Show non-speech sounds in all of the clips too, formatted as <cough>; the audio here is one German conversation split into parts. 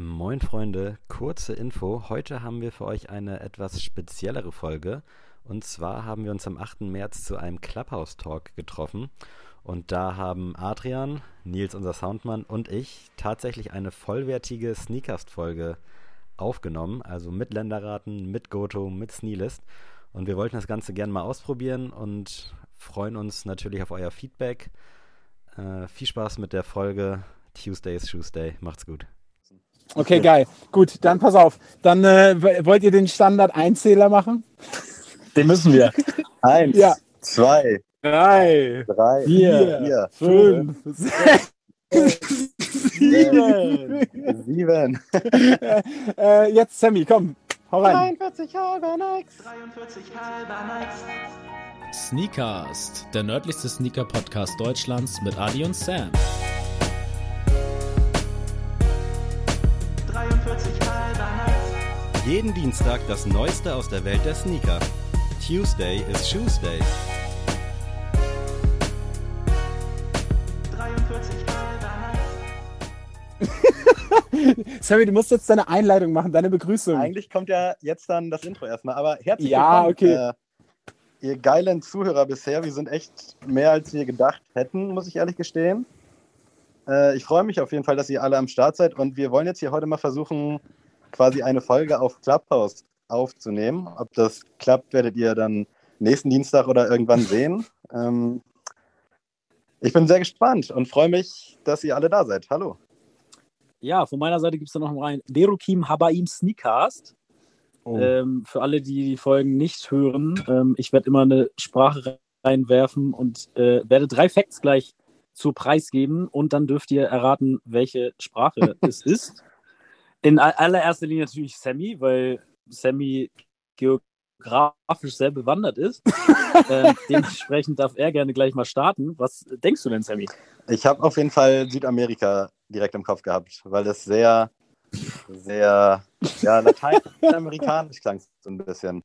Moin Freunde, kurze Info. Heute haben wir für euch eine etwas speziellere Folge. Und zwar haben wir uns am 8. März zu einem Clubhouse-Talk getroffen. Und da haben Adrian, Nils, unser Soundmann, und ich tatsächlich eine vollwertige Sneakast-Folge aufgenommen. Also mit Länderraten, mit Goto, mit Sneelist. Und wir wollten das Ganze gerne mal ausprobieren und freuen uns natürlich auf euer Feedback. Äh, viel Spaß mit der Folge. Tuesday is Tuesday. Macht's gut. Okay, geil. Gut, dann pass auf. Dann äh, wollt ihr den Standard-Einzähler machen? Den müssen wir. <laughs> Eins, Ja. zwei, Drei, drei, vier, vier, fünf, sechs, sieben. sieben. <laughs> äh, jetzt Sammy, komm, hau rein. 43 halber Nikes. Sneakast, der nördlichste Sneaker-Podcast Deutschlands mit Adi und Sam. Jeden Dienstag das Neueste aus der Welt der Sneaker. Tuesday is Tuesday. <laughs> Sammy, du musst jetzt deine Einleitung machen, deine Begrüßung. Eigentlich kommt ja jetzt dann das Intro erstmal, aber herzlich Ja, willkommen. okay. Äh, ihr geilen Zuhörer bisher, wir sind echt mehr als wir gedacht hätten, muss ich ehrlich gestehen. Äh, ich freue mich auf jeden Fall, dass ihr alle am Start seid und wir wollen jetzt hier heute mal versuchen, quasi eine Folge auf Clubhouse aufzunehmen. Ob das klappt, werdet ihr dann nächsten Dienstag oder irgendwann sehen. Ähm, ich bin sehr gespannt und freue mich, dass ihr alle da seid. Hallo. Ja, von meiner Seite gibt es da noch rein Derukim Habaim Sneakast. Oh. Ähm, für alle, die die Folgen nicht hören, ähm, ich werde immer eine Sprache reinwerfen und äh, werde drei Facts gleich zu Preis geben und dann dürft ihr erraten, welche Sprache <laughs> es ist. In allererster Linie natürlich Sammy, weil Sammy geografisch sehr bewandert ist. <laughs> äh, dementsprechend darf er gerne gleich mal starten. Was denkst du denn, Sammy? Ich habe auf jeden Fall Südamerika direkt im Kopf gehabt, weil das sehr, sehr, ja, lateinamerikanisch <laughs> klang so ein bisschen.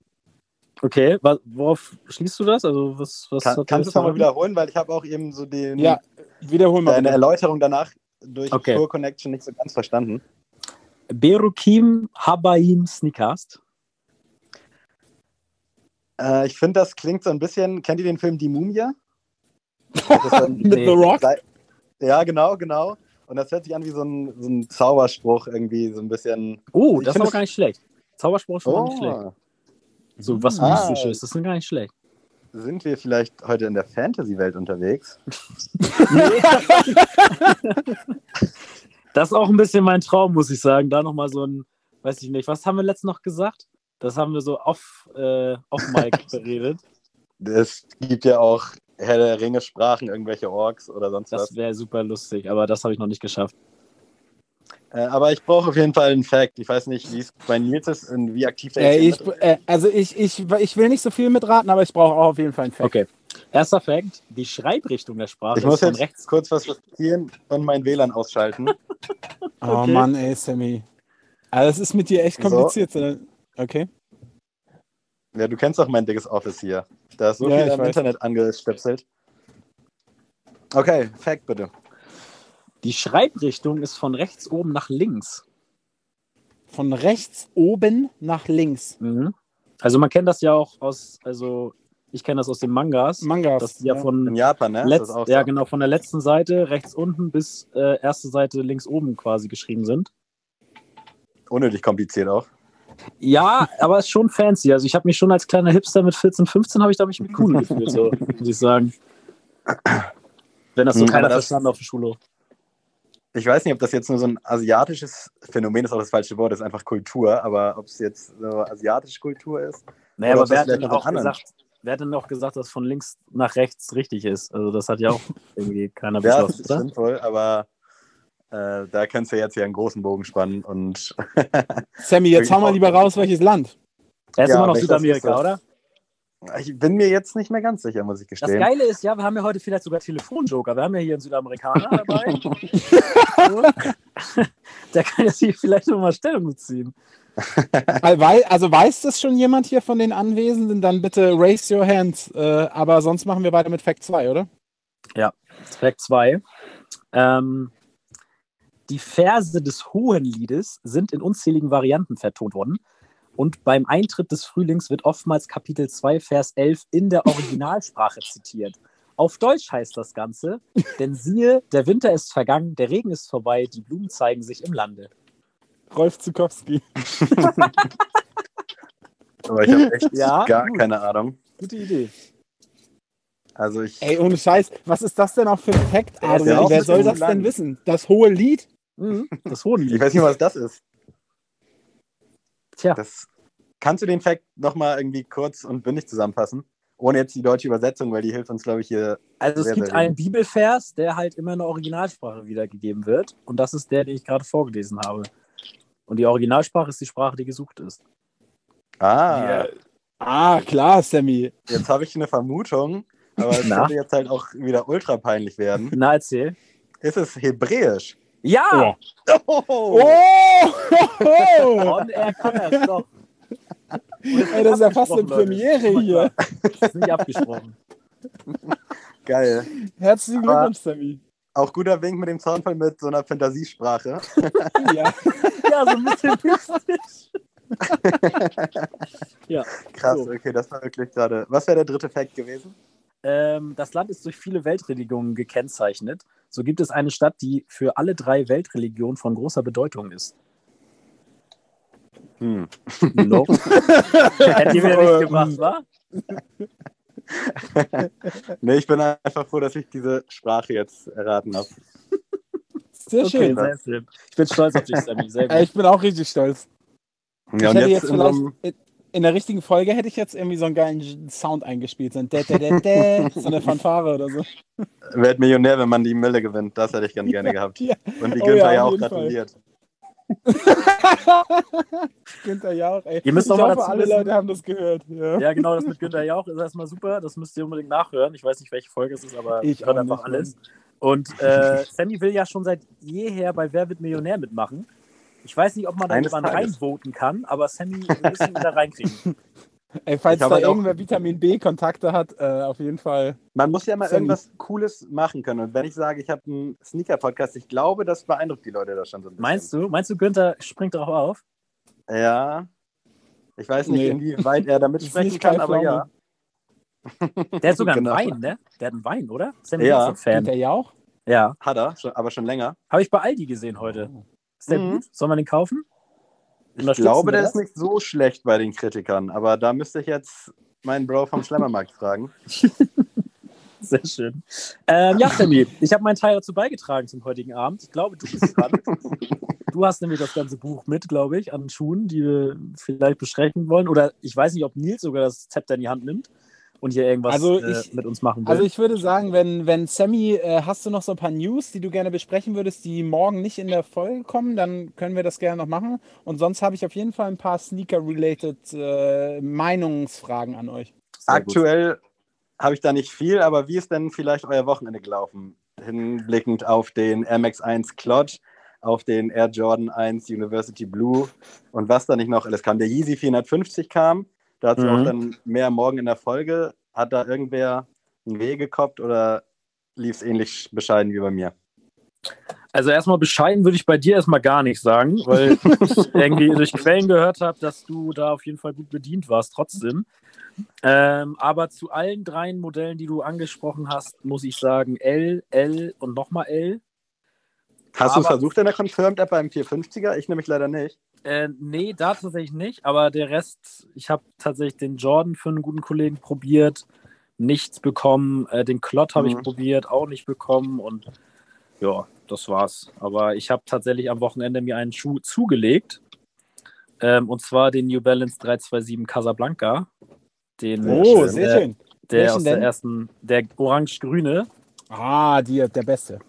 Okay, worauf schließt du das? Also was, was Kann, hat kannst du es er nochmal wiederholen, weil ich habe auch eben so den, Ja, wiederhol mal. deine. Erläuterung danach durch Okay. Pure Connection nicht so ganz verstanden. Berukim Habaim Sneakast. Äh, ich finde, das klingt so ein bisschen, kennt ihr den Film Die Mumie? <laughs> Mit Nee. The Rock? ja, genau, genau. Und das hört sich an wie so ein, so ein Zauberspruch irgendwie, so ein bisschen. Oh, Ich das ist aber gar nicht schlecht. Zauberspruch ist schon mal nicht schlecht. Oh, So was Ah. Mystisches, das ist gar nicht schlecht. Sind wir vielleicht heute in der Fantasy-Welt unterwegs? <laughs> Das ist auch ein bisschen mein Traum, muss ich sagen. Da nochmal so ein, weiß ich nicht, was haben wir letztens noch gesagt? Das haben wir so off, äh, off Mic <laughs> beredet. Es gibt ja auch Herr der Ringe Sprachen, irgendwelche Orks oder sonst was. Das wäre super lustig, aber das habe ich noch nicht geschafft. Äh, aber ich brauche auf jeden Fall einen Fact. Ich weiß nicht, wie es bei Nils ist und wie aktiv der Äh, jetzt ich, äh, also ich, ich, ich will nicht so viel mitraten, aber ich brauche auch auf jeden Fall einen Fact. Okay. Erster Fact: Die Schreibrichtung der Sprache Ich muss ist von jetzt rechts. kurz was riskieren und mein WLAN ausschalten. <laughs> Oh Okay. Mann, ey, Sammy. Also das ist mit dir echt So. kompliziert. oder? Okay. ja, du kennst doch mein dickes Office hier. Da ist so Ja, viel am weiß. Internet angestöpselt. Okay, Fact bitte. Die Schreibrichtung ist von rechts oben nach links. Von rechts oben nach links. Mhm. Also man kennt das ja auch aus, also ich kenne das aus den Mangas, Mangas. dass die ja, In von Japan, ne? Ist letz, das auch ja so? genau von der letzten Seite rechts unten bis äh, erste Seite links oben quasi geschrieben sind. Unnötig kompliziert auch. Ja, aber ist schon fancy. Also ich habe mich schon als kleiner Hipster mit 14, 15 habe ich da mich mit cool gefühlt, so muss ich sagen. Wenn das so Hm, keiner das- verstanden auf der Schule. Ich weiß nicht, ob das jetzt nur so ein asiatisches Phänomen ist, auch das falsche Wort, das ist einfach Kultur, aber ob es jetzt so asiatische Kultur ist. Naja, aber wer hat, denn auch gesagt, wer hat denn auch gesagt, dass von links nach rechts richtig ist? Also das hat ja auch <laughs> irgendwie keiner Ja, das beschlossen, ist oder? sinnvoll, aber äh, da kannst du jetzt hier einen großen Bogen spannen und Sammy, jetzt <laughs> hau mal lieber raus, welches Land. Er ist Ja, immer noch Südamerika, oder? Ich bin mir jetzt nicht mehr ganz sicher, muss ich Das gestehen. Geile ist ja, wir haben ja heute vielleicht sogar Telefonjoker. Wir haben ja hier einen Südamerikaner <laughs> dabei. <laughs> Der kann jetzt hier vielleicht nochmal Stellung beziehen. Also weiß das schon jemand hier von den Anwesenden? Dann bitte raise your hands. Äh, aber sonst machen wir weiter mit Fact 2, oder? Fact 2. Ähm, Die Verse des Hohenliedes sind in unzähligen Varianten vertont worden. Und beim Eintritt des Frühlings wird oftmals Kapitel 2, Vers 11 in der Originalsprache zitiert. Auf Deutsch heißt das Ganze, <laughs> denn siehe, der Winter ist vergangen, der Regen ist vorbei, die Blumen zeigen sich im Lande. Rolf Zukowski. <laughs> Aber ich habe echt Ja, gar gut. keine Ahnung. Gute Idee. Also ich. Ey, ohne Scheiß, was ist das denn auch für ein Fact, Adrian? Wer soll das lang. denn wissen? Das hohe Lied? Mhm, das Ich Hohenlied. weiß nicht, was das ist. Tja, Das, kannst du den Fact nochmal irgendwie kurz und bündig zusammenfassen? Ohne jetzt die deutsche Übersetzung, weil die hilft uns, glaube ich, hier. also es sehr, gibt sehr einen Bibelvers, der halt immer in der Originalsprache wiedergegeben wird. Und das ist der, den ich gerade vorgelesen habe. Und die Originalsprache ist die Sprache, die gesucht ist. Ah, Ah, klar, Sammy. jetzt habe ich eine Vermutung, aber es <laughs> könnte jetzt halt auch wieder ultra peinlich werden. Na, erzähl. Ist es Hebräisch? Ja! Oh! Oh! On air kann er es doch. Ey, das ist ja fast eine Premiere hier. Das ist nicht abgesprochen. <laughs> Geil. Herzlichen Aber- Glückwunsch, Sammy. Auch guter Wink mit dem Zaunfall mit so einer Fantasiesprache. <laughs> Ja. Ja, so ein bisschen mystisch. <laughs> ja. Krass, So. okay, das war wirklich gerade. Was wäre der dritte Fact gewesen? Ähm, das Land ist durch viele Weltreligionen gekennzeichnet. So gibt es eine Stadt, die für alle drei Weltreligionen von großer Bedeutung ist. Hm. No. <laughs> Hätte ich mir nicht gebracht, wa? <laughs> Nee, ich bin einfach froh, dass ich diese Sprache jetzt erraten habe. Sehr Okay, schön. sehr schön. Ich bin stolz auf dich, Sammy. Sehr Ey, gut. ich bin auch richtig stolz. Ja, ich und hätte jetzt jetzt vielleicht in, der richtigen Folge hätte ich jetzt irgendwie so einen geilen Sound eingespielt. So, ein Dä, Dä, Dä, Dä, so eine Fanfare oder so. werd Millionär, wenn man die Mille gewinnt. Das hätte ich ganz gerne gehabt. Ja. Und die Oh Günther ja, ja, auch gratuliert. <laughs> Günther Jauch, ey. Ihr müsst ich noch hoffe, alle wissen- Leute haben das gehört. Ja. Ja, genau, das mit Günther Jauch ist erstmal super. Das müsst ihr unbedingt nachhören. Ich weiß nicht, welche Folge es ist, aber Ich auch einfach nicht, alles. Und äh, Sammy will ja schon seit jeher bei Wer wird Millionär mitmachen. Ich weiß nicht, ob man da Eines jemanden reinvoten kann, aber Sammy wir müssen ihn da <laughs> reinkriegen. Ey, falls da halt auch- irgendwer Vitamin B-Kontakte hat, äh, auf jeden Fall. Man muss ja mal Sammy. irgendwas Cooles machen können. Und wenn ich sage, ich habe einen Sneaker-Podcast, ich glaube, das beeindruckt die Leute da schon so ein bisschen. Meinst du? Meinst du, Günther springt darauf auf? Ja. Ich weiß nicht, Nee. inwieweit er damit <laughs> sprechen kann, aber ja. Der hat sogar <laughs> Genau. einen Wein, ne? Der hat einen Wein, oder? Sammy Ja. ist ein Fan. Günther Jauch? Ja. Hat er, aber schon länger. Habe ich bei Aldi gesehen heute. Ist der Mhm. gut? Soll man den kaufen? Ich glaube, der das? ist nicht so schlecht bei den Kritikern, aber da müsste ich jetzt meinen Bro vom Schlemmermarkt fragen. <laughs> Sehr schön. Ähm, ja, Sammy, ich habe meinen Teil dazu beigetragen zum heutigen Abend. Ich glaube, du bist dran. du hast nämlich das ganze Buch mit, glaube ich, an Schuhen, die wir vielleicht besprechen wollen. Oder ich weiß nicht, ob Nils sogar das Zepter in die Hand nimmt und hier irgendwas Also äh, ich- mit uns machen will. Also ich würde sagen, wenn, wenn Sammy, äh, hast du noch so ein paar News, die du gerne besprechen würdest, die morgen nicht in der Folge kommen, dann können wir das gerne noch machen. Und sonst habe ich auf jeden Fall ein paar Sneaker-related äh, Meinungsfragen an euch. Sehr. Aktuell habe ich da nicht viel, aber wie ist denn vielleicht euer Wochenende gelaufen? Hinblickend auf den Air Max 1 Clod, auf den Air Jordan 1 University Blue und was da nicht noch alles kam. Der Yeezy 450 kam, dazu Mhm. auch dann mehr morgen in der Folge. Hat da irgendwer einen Weh gekoppt oder lief es ähnlich bescheiden wie bei mir? Also erstmal bescheiden würde ich bei dir erstmal gar nicht sagen, weil <laughs> ich irgendwie durch Quellen gehört habe, dass du da auf jeden Fall gut bedient warst trotzdem. Ähm, aber zu allen dreien Modellen, die du angesprochen hast, muss ich sagen L, L und nochmal L. Hast du es versucht in der Confirmed-App beim 450er? Ich nämlich leider nicht. Äh, nee, da tatsächlich nicht, aber der Rest, ich habe tatsächlich den Jordan für einen guten Kollegen probiert, nichts bekommen. Äh, den Klott habe ich Mhm. probiert, auch nicht bekommen und ja, das war's. Aber ich habe tatsächlich am Wochenende mir einen Schuh zugelegt ähm, und zwar den New Balance 327 Casablanca. Den, Oh, sehr der, schön. Der Welchen aus der ersten, der orange-grüne, Ah, die, der Beste.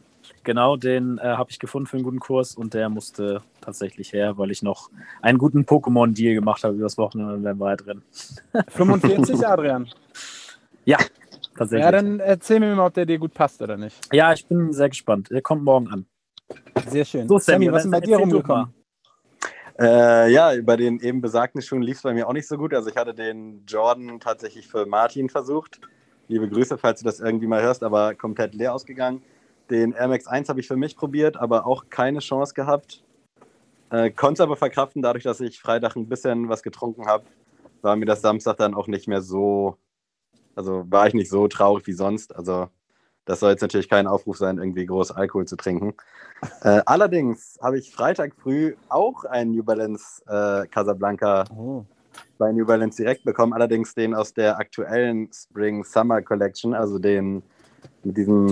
Genau, den äh, habe ich gefunden für einen guten Kurs und der musste tatsächlich her, weil ich noch einen guten Pokémon-Deal gemacht habe übers Wochenende und dann war er drin. <laughs> 45, Adrian. Tatsächlich. Ja, dann erzähl mir mal, ob der dir gut passt oder nicht. Ja, ich bin sehr gespannt. Der kommt morgen an. Sehr schön. So, Sammy, was ist denn bei dir rumgekommen? Äh, ja, bei den eben besagten Schuhen lief es bei mir auch nicht so gut. Also ich hatte den Jordan tatsächlich für Martin versucht. Liebe Grüße, falls du das irgendwie mal hörst, aber komplett leer ausgegangen. Den Air Max 1 habe ich für mich probiert, aber auch keine Chance gehabt. Äh, Konnte aber verkraften, dadurch, dass ich Freitag ein bisschen was getrunken habe, war mir das Samstag dann auch nicht mehr so, also war ich nicht so traurig wie sonst. Also das soll jetzt natürlich kein Aufruf sein, irgendwie groß Alkohol zu trinken. Äh, allerdings habe ich Freitag früh auch einen New Balance äh, Casablanca Oh. bei New Balance direkt bekommen, allerdings den aus der aktuellen Spring Summer Collection, also den mit diesem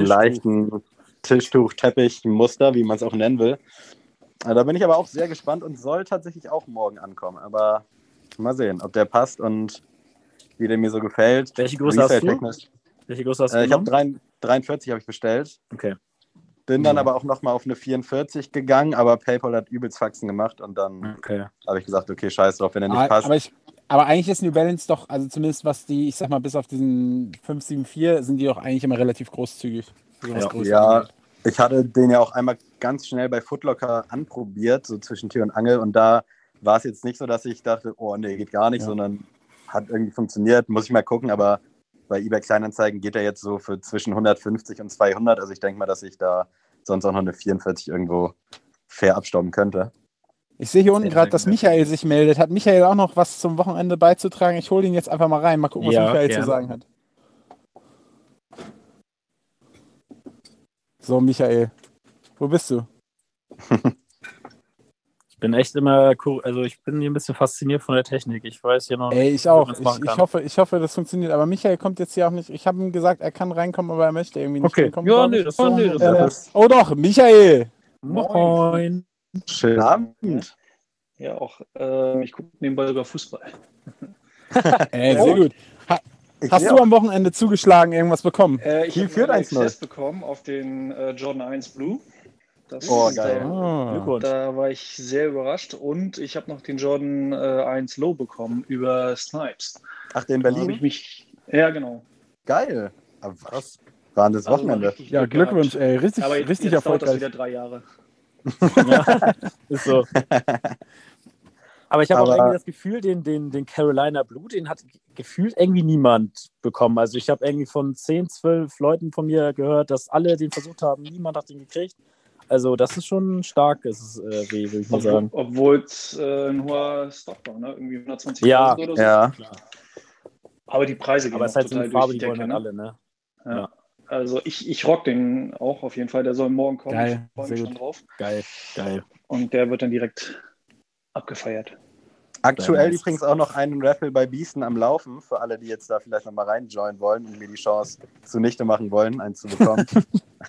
Tischtuch. leichten Tischtuch-Teppich-Muster, wie man es auch nennen will. Äh, Da bin ich aber auch sehr gespannt und soll tatsächlich auch morgen ankommen. Aber mal sehen, ob der passt und wie der mir so gefällt. Welche Größe hast du? Welche Größe hast du Äh, ich habe genommen? 43 habe ich bestellt. Okay. Bin dann Ja. aber auch nochmal auf eine 44 gegangen, aber PayPal hat übelst Faxen gemacht und dann Okay. habe ich gesagt, okay, scheiß drauf, wenn er nicht Aber, passt. aber, ich, aber eigentlich ist New Balance doch, also zumindest was die, ich sag mal, bis auf diesen 574 sind die doch eigentlich immer relativ großzügig. Sowas Ja. Größeres. Ja, ich hatte den ja auch einmal ganz schnell bei Footlocker anprobiert, so zwischen Tür und Angel. Und da war es jetzt nicht so, dass ich dachte, oh nee, geht gar nicht, Ja. sondern hat irgendwie funktioniert. Muss ich mal gucken, aber bei eBay Kleinanzeigen geht er jetzt so für zwischen 150 und 200. Also ich denke mal, dass ich da sonst auch noch eine 44 irgendwo fair abstauben könnte. Ich sehe hier unten gerade, dass. Michael sich meldet. Hat Michael auch noch was zum Wochenende beizutragen? Ich hole ihn jetzt einfach mal rein. Mal gucken, was Ja, Michael gerne. zu sagen hat. So, Michael. Wo bist du? <laughs> Ich bin echt immer, cool- also ich bin hier ein bisschen fasziniert von der Technik. Ich weiß hier noch Ey, nicht, ich auch. Ich, ich, hoffe, ich hoffe, das funktioniert. Aber Michael kommt jetzt hier auch nicht. Ich habe ihm gesagt, er kann reinkommen, aber er möchte irgendwie nicht Okay. reinkommen. Ja, nee, das- nee, das- Äh, oh doch, Michael. Moin. Schönen Abend. Ja, auch. ähm, ich gucke nebenbei sogar Fußball. <laughs> Ey, sehr gut. Ich Hast seh du auch- am Wochenende zugeschlagen, irgendwas bekommen? Äh, ich Kiel habe führt einen 1-0. Access bekommen auf den äh, Jordan 1 Blue. Das Oh, ist, geil. äh, Ah. Glückwunsch. Da war ich sehr überrascht und ich habe noch den Jordan äh, 1 Low bekommen über Snipes. Ach, den Da habe ich Berlin? mich. Ja, genau. Geil. Aber was? War das Also war Wochenende? richtig Ja, Glück Glückwunsch, ey. Richtig, Aber jetzt, richtig jetzt dauert das erfolgreich. wieder drei Jahre. <laughs> <laughs> Ja, ist so. <laughs> Aber ich habe auch irgendwie das Gefühl, den, den, den Carolina Blue, den hat gefühlt irgendwie niemand bekommen. Also ich habe irgendwie von 10, 12 Leuten von mir gehört, dass alle den versucht haben, niemand hat den gekriegt. Also das ist schon stark, ist es, äh, wie würde ich mal sagen. Obwohl es äh, ein hoher Stock war, ne? Irgendwie 120.000 Ja, oder so. Ja. Aber die Preise gehen Aber es ist halt so eine Farbe, die die wollen dann Ne? alle, ne? Also ich, ich rock den auch auf jeden Fall. Der soll morgen kommen. Geil, ich freue sehr mich gut. schon drauf. Geil, geil. Und der wird dann direkt abgefeiert. Aktuell nice. übrigens auch noch einen Raffle bei Beasten am Laufen, für alle, die jetzt da vielleicht nochmal reinjoinen wollen und mir die Chance zunichte machen wollen, einen zu bekommen.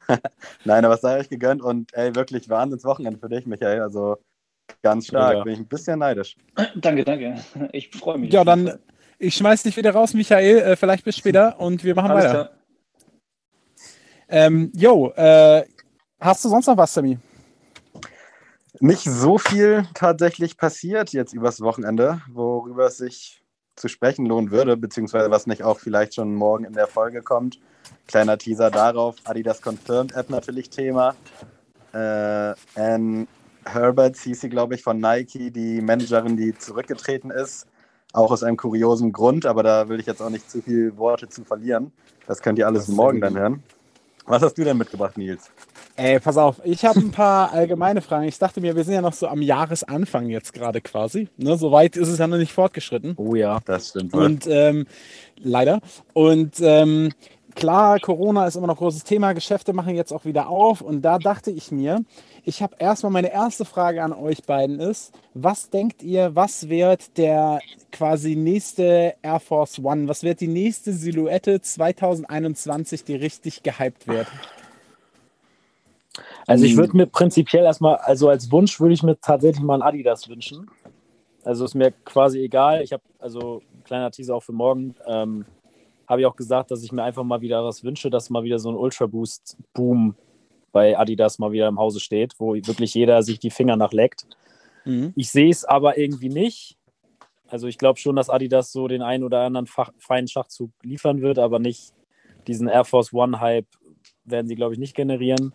<laughs> Nein, aber es sei euch gegönnt und ey, wirklich Wahnsinns Wochenende für dich, Michael. Also ganz stark, Mega. bin ich ein bisschen neidisch. Danke, danke. Ich freue mich. Ja, dann ich schmeiß dich wieder raus, Michael. Äh, vielleicht bis später und wir machen Alles weiter. klar. Ähm, jo, äh, hast du sonst noch was, Sammy? Nicht so viel tatsächlich passiert jetzt übers Wochenende, worüber es sich zu sprechen lohnen würde, beziehungsweise was nicht auch vielleicht schon morgen in der Folge kommt. Kleiner Teaser darauf. Adidas Confirmed App natürlich Thema. Äh, Anne Herbert hieß sie, glaube ich, von Nike, die Managerin, die zurückgetreten ist. Auch aus einem kuriosen Grund, aber da will ich jetzt auch nicht zu viele Worte zu verlieren. Das könnt ihr alles morgen dann hören. Was hast du denn mitgebracht, Nils? Ey, pass auf, ich habe ein paar <laughs> allgemeine Fragen. Ich dachte mir, wir sind ja noch so am Jahresanfang jetzt gerade quasi. Ne, so weit ist es ja noch nicht fortgeschritten. Oh ja. Das stimmt. Und ähm, leider. Und ähm, klar, Corona ist immer noch großes Thema. Geschäfte machen jetzt auch wieder auf. Und da dachte ich mir, ich habe erstmal meine erste Frage an euch beiden ist, was denkt ihr, was wird der quasi nächste Air Force One? Was wird die nächste Silhouette 2021, die richtig gehypt wird? Also ich würde mir prinzipiell erstmal, also als Wunsch würde ich mir tatsächlich mal ein Adidas wünschen. Also ist mir quasi egal. Ich habe, also kleiner Teaser auch für morgen, ähm, habe ich auch gesagt, dass ich mir einfach mal wieder was wünsche, dass mal wieder so ein Ultra Boost Boom bei Adidas mal wieder im Hause steht, wo wirklich jeder sich die Finger nachleckt. Mhm. Ich sehe es aber irgendwie nicht. Also ich glaube schon, dass Adidas so den einen oder anderen Fach, feinen Schachzug liefern wird, aber nicht diesen Air Force One Hype werden sie, glaube ich, nicht generieren.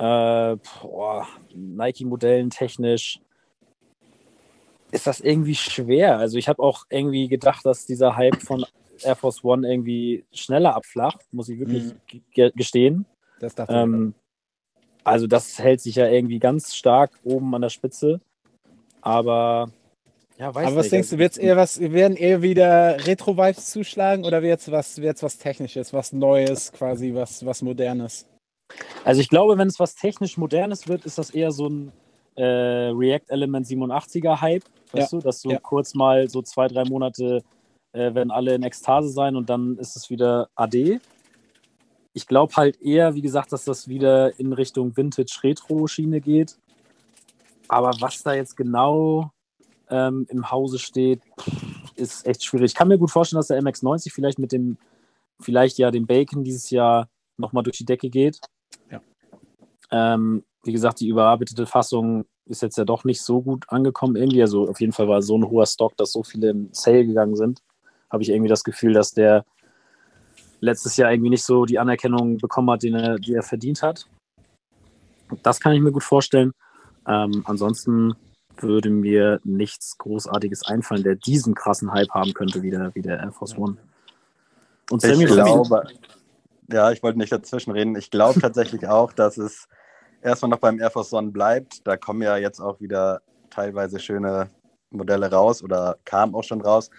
Äh, Nike-Modellen technisch ist das irgendwie schwer. Also ich habe auch irgendwie gedacht, dass dieser Hype von Air Force One irgendwie schneller abflacht, muss ich wirklich Mhm. ge gestehen. Das dachte ich. Ähm, also das hält sich ja irgendwie ganz stark oben an der Spitze. Aber ja, weiß Aber was nicht. denkst du, Also, wird's eher was, werden eher wieder Retro-Vibes zuschlagen oder wird's was, wird's was Technisches, was Neues, quasi was, was Modernes? Also ich glaube, wenn es was technisch Modernes wird, ist das eher so ein äh, React Element 87er Hype, weißt du, dass so ja. kurz mal so zwei, drei Monate äh, werden alle in Ekstase sein und dann ist es wieder AD. Ich glaube halt eher, wie gesagt, dass das wieder in Richtung Vintage-Retro-Schiene geht. Aber was da jetzt genau ähm, im Hause steht, ist echt schwierig. Ich kann mir gut vorstellen, dass der MX90 vielleicht mit dem, vielleicht ja dem Bacon dieses Jahr nochmal durch die Decke geht. Ja. Ähm, wie gesagt, die überarbeitete Fassung ist jetzt ja doch nicht so gut angekommen irgendwie. Also auf jeden Fall war so ein hoher Stock, dass so viele im Sale gegangen sind. Habe ich irgendwie das Gefühl, dass der letztes Jahr irgendwie nicht so die Anerkennung bekommen hat, er, die er verdient hat. Das kann ich mir gut vorstellen. Ähm, ansonsten würde mir nichts Großartiges einfallen, der diesen krassen Hype haben könnte, wie der, wie der Air Force One. Und Ich Sammy glaube, ja, ich wollte nicht dazwischen reden. Ich glaube <laughs> tatsächlich auch, dass es erstmal noch beim Air Force One bleibt. Da kommen ja jetzt auch wieder teilweise schöne Modelle raus oder kamen auch schon raus.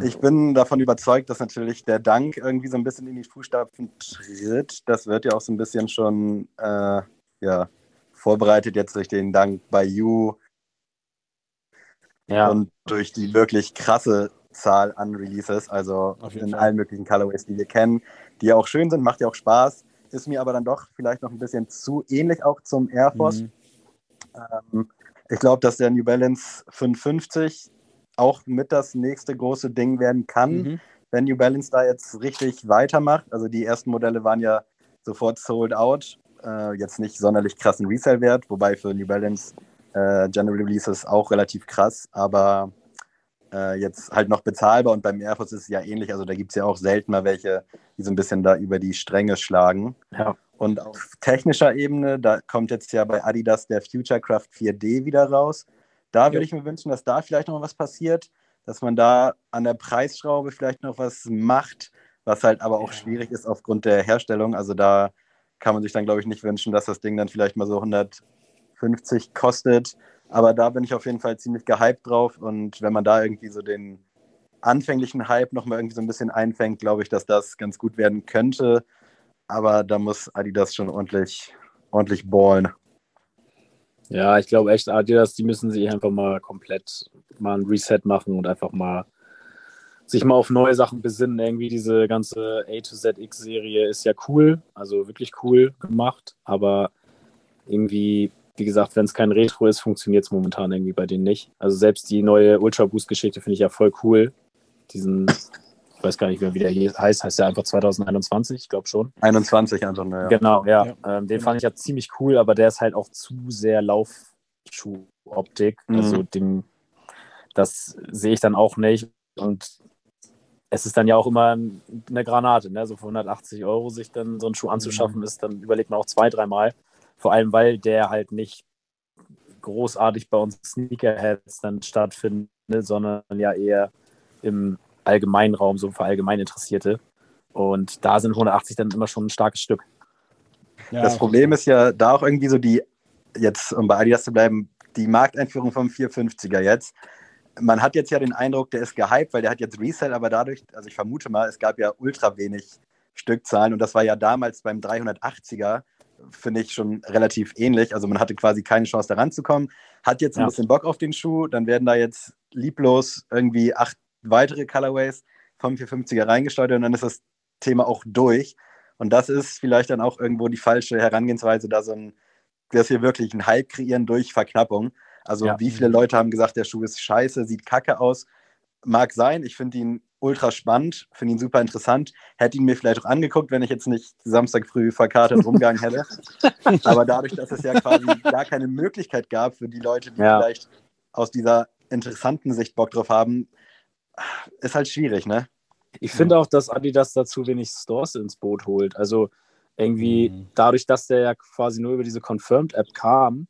Ich bin davon überzeugt, dass natürlich der Dank irgendwie so ein bisschen in die Fußstapfen tritt. Das wird ja auch so ein bisschen schon äh, ja, vorbereitet jetzt durch den Dank bei You ja, und durch die wirklich krasse Zahl an Releases, also in Fall. allen möglichen Colorways, die wir kennen, die ja auch schön sind, macht ja auch Spaß, ist mir aber dann doch vielleicht noch ein bisschen zu ähnlich auch zum Air Force. Mhm. Ähm, ich glaube, dass der New Balance 550 auch mit das nächste große Ding werden kann, Mhm. wenn New Balance da jetzt richtig weitermacht. Also die ersten Modelle waren ja sofort sold out, äh, jetzt nicht sonderlich krassen Resale-Wert, wobei für New Balance äh, General Releases auch relativ krass, aber äh, jetzt halt noch bezahlbar und beim Air Force ist es ja ähnlich. Also da gibt es ja auch selten mal welche, die so ein bisschen da über die Stränge schlagen. ja. Und auf technischer Ebene, da kommt jetzt ja bei Adidas der Futurecraft 4D wieder raus. Da würde ich mir wünschen, dass da vielleicht noch was passiert, dass man da an der Preisschraube vielleicht noch was macht, was halt aber auch schwierig ist aufgrund der Herstellung. Also da kann man sich dann, glaube ich, nicht wünschen, dass das Ding dann vielleicht mal so 150 kostet. Aber da bin ich auf jeden Fall ziemlich gehypt drauf. Und wenn man da irgendwie so den anfänglichen Hype nochmal irgendwie so ein bisschen einfängt, glaube ich, dass das ganz gut werden könnte. Aber da muss Adidas schon ordentlich, ordentlich ballen. Ja, ich glaube echt, Adidas, die müssen sich einfach mal komplett mal ein Reset machen und einfach mal sich mal auf neue Sachen besinnen. Irgendwie diese ganze A to ZX-Serie ist ja cool, also wirklich cool gemacht, aber irgendwie, wie gesagt, wenn es kein Retro ist, funktioniert es momentan irgendwie bei denen nicht. Also selbst die neue Ultra Boost-Geschichte finde ich ja voll cool. Diesen, ich weiß gar nicht mehr, wie der hier heißt, heißt der einfach 2021, ich glaube schon. 21 einfach nur. Ja. Genau, ja. Ja. Ähm, den fand ich ja ziemlich cool, aber der ist halt auch zu sehr Laufschuh-Optik. Mhm. Also dem, das sehe ich dann auch nicht. Und es ist dann ja auch immer eine Granate, ne? So für 180 Euro sich dann so einen Schuh anzuschaffen, ist, dann überlegt man auch zwei, dreimal. Vor allem, weil der halt nicht großartig bei uns Sneakerheads dann stattfindet, sondern ja eher im allgemeinen Raum, so für allgemein Interessierte. Und da sind 180 dann immer schon ein starkes Stück. Ja, Das Problem ist ja da auch irgendwie so die, jetzt um bei Adidas zu bleiben, die Markteinführung vom 450er jetzt. Man hat jetzt ja den Eindruck, der ist gehypt, weil der hat jetzt Resell, aber dadurch, also ich vermute mal, es gab ja ultra wenig Stückzahlen und das war ja damals beim 380er, finde ich schon relativ ähnlich. Also man hatte quasi keine Chance da ranzukommen, hat jetzt ein Ja. bisschen Bock auf den Schuh, dann werden da jetzt lieblos irgendwie acht weitere Colorways vom 450er reingesteuert und dann ist das Thema auch durch. Und das ist vielleicht dann auch irgendwo die falsche Herangehensweise, da so ein, dass wir wirklich einen Hype kreieren durch Verknappung. Also Ja. wie viele Leute haben gesagt, der Schuh ist scheiße, sieht kacke aus. Mag sein, ich finde ihn ultra spannend, finde ihn super interessant. Hätte ihn mir vielleicht auch angeguckt, wenn ich jetzt nicht Samstag früh verkartet <laughs> rumgegangen hätte. Aber dadurch, dass es ja quasi gar keine Möglichkeit gab für die Leute, die Ja. vielleicht aus dieser interessanten Sicht Bock drauf haben, ist halt schwierig, ne? Ich finde auch, dass Adidas da zu wenig Stores ins Boot holt. Also irgendwie Mhm. dadurch, dass der ja quasi nur über diese Confirmed-App kam.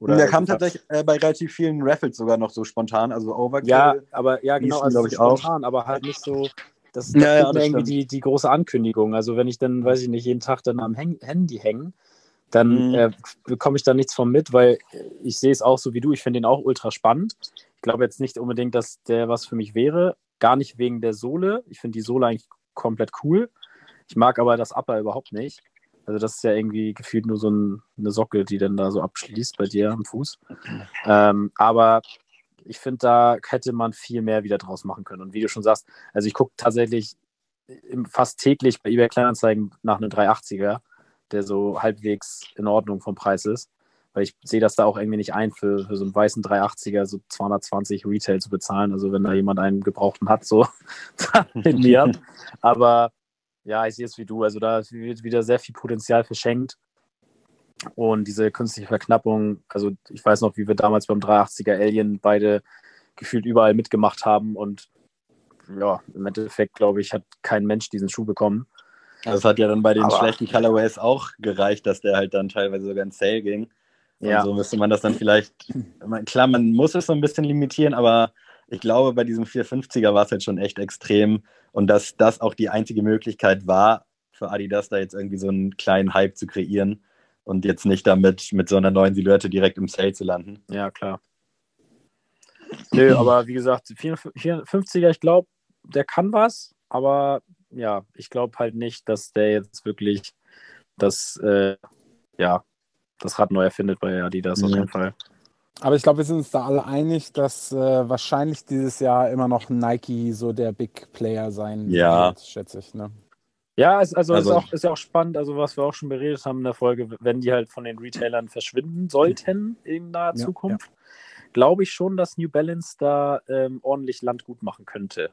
Oder der kam tatsächlich äh, bei relativ vielen Raffles sogar noch so spontan, also Overkill. Ja, aber ja, genau, also ich, auch. spontan, aber halt nicht so, Das, das Ja, ja, das irgendwie die, die große Ankündigung. Also wenn ich dann, weiß ich nicht, jeden Tag dann am Häng Handy hängen, dann Mhm. äh, bekomme ich da nichts von mit, weil ich sehe es auch so wie du. Ich finde ihn auch ultra spannend. Ich glaube jetzt nicht unbedingt, dass der was für mich wäre. Gar nicht wegen der Sohle. Ich finde die Sohle eigentlich komplett cool. Ich mag aber das Upper überhaupt nicht. Also das ist ja irgendwie gefühlt nur so ein, eine Socke, die dann da so abschließt bei dir am Fuß. <clears throat> Ähm, aber ich finde, da hätte man viel mehr wieder draus machen können. Und wie du schon sagst, also ich gucke tatsächlich fast täglich bei eBay Kleinanzeigen nach einem 380er, der so halbwegs in Ordnung vom Preis ist. Weil ich sehe das da auch irgendwie nicht ein, für, für so einen weißen 380er so 220 Retail zu bezahlen. Also wenn da jemand einen gebrauchten hat, so <laughs> me up. Aber ja, ich sehe es wie du. Also da wird wieder sehr viel Potenzial verschenkt. Und diese künstliche Verknappung, also ich weiß noch, wie wir damals beim 380er Alien beide gefühlt überall mitgemacht haben. Und ja, im Endeffekt, glaube ich, hat kein Mensch diesen Schuh bekommen. Das hat ja dann bei den Aber- schlechten Colorways auch gereicht, dass der halt dann teilweise sogar in Sale ging. Und Ja. so müsste man das dann vielleicht, klar, man muss es so ein bisschen limitieren, aber ich glaube, bei diesem 450er war es halt schon echt extrem und dass das auch die einzige Möglichkeit war, für Adidas da jetzt irgendwie so einen kleinen Hype zu kreieren und jetzt nicht damit mit so einer neuen Silhouette direkt im Sale zu landen. Ja, klar. Nö, aber wie gesagt, 54er, ich glaube, der kann was, aber ja, ich glaube halt nicht, dass der jetzt wirklich das, äh, ja, das Rad neu erfindet bei Adidas auf Mhm. jeden Fall. Aber ich glaube, wir sind uns da alle einig, dass äh, wahrscheinlich dieses Jahr immer noch Nike so der Big Player sein Ja. wird, schätze ich. Ne? Ja, es, also, Also- ist, auch, ist ja auch spannend, also was wir auch schon beredet haben in der Folge, wenn die halt von den Retailern verschwinden sollten in naher Ja, Zukunft, glaube ich schon, dass New Balance da ähm, ordentlich Land gut machen könnte.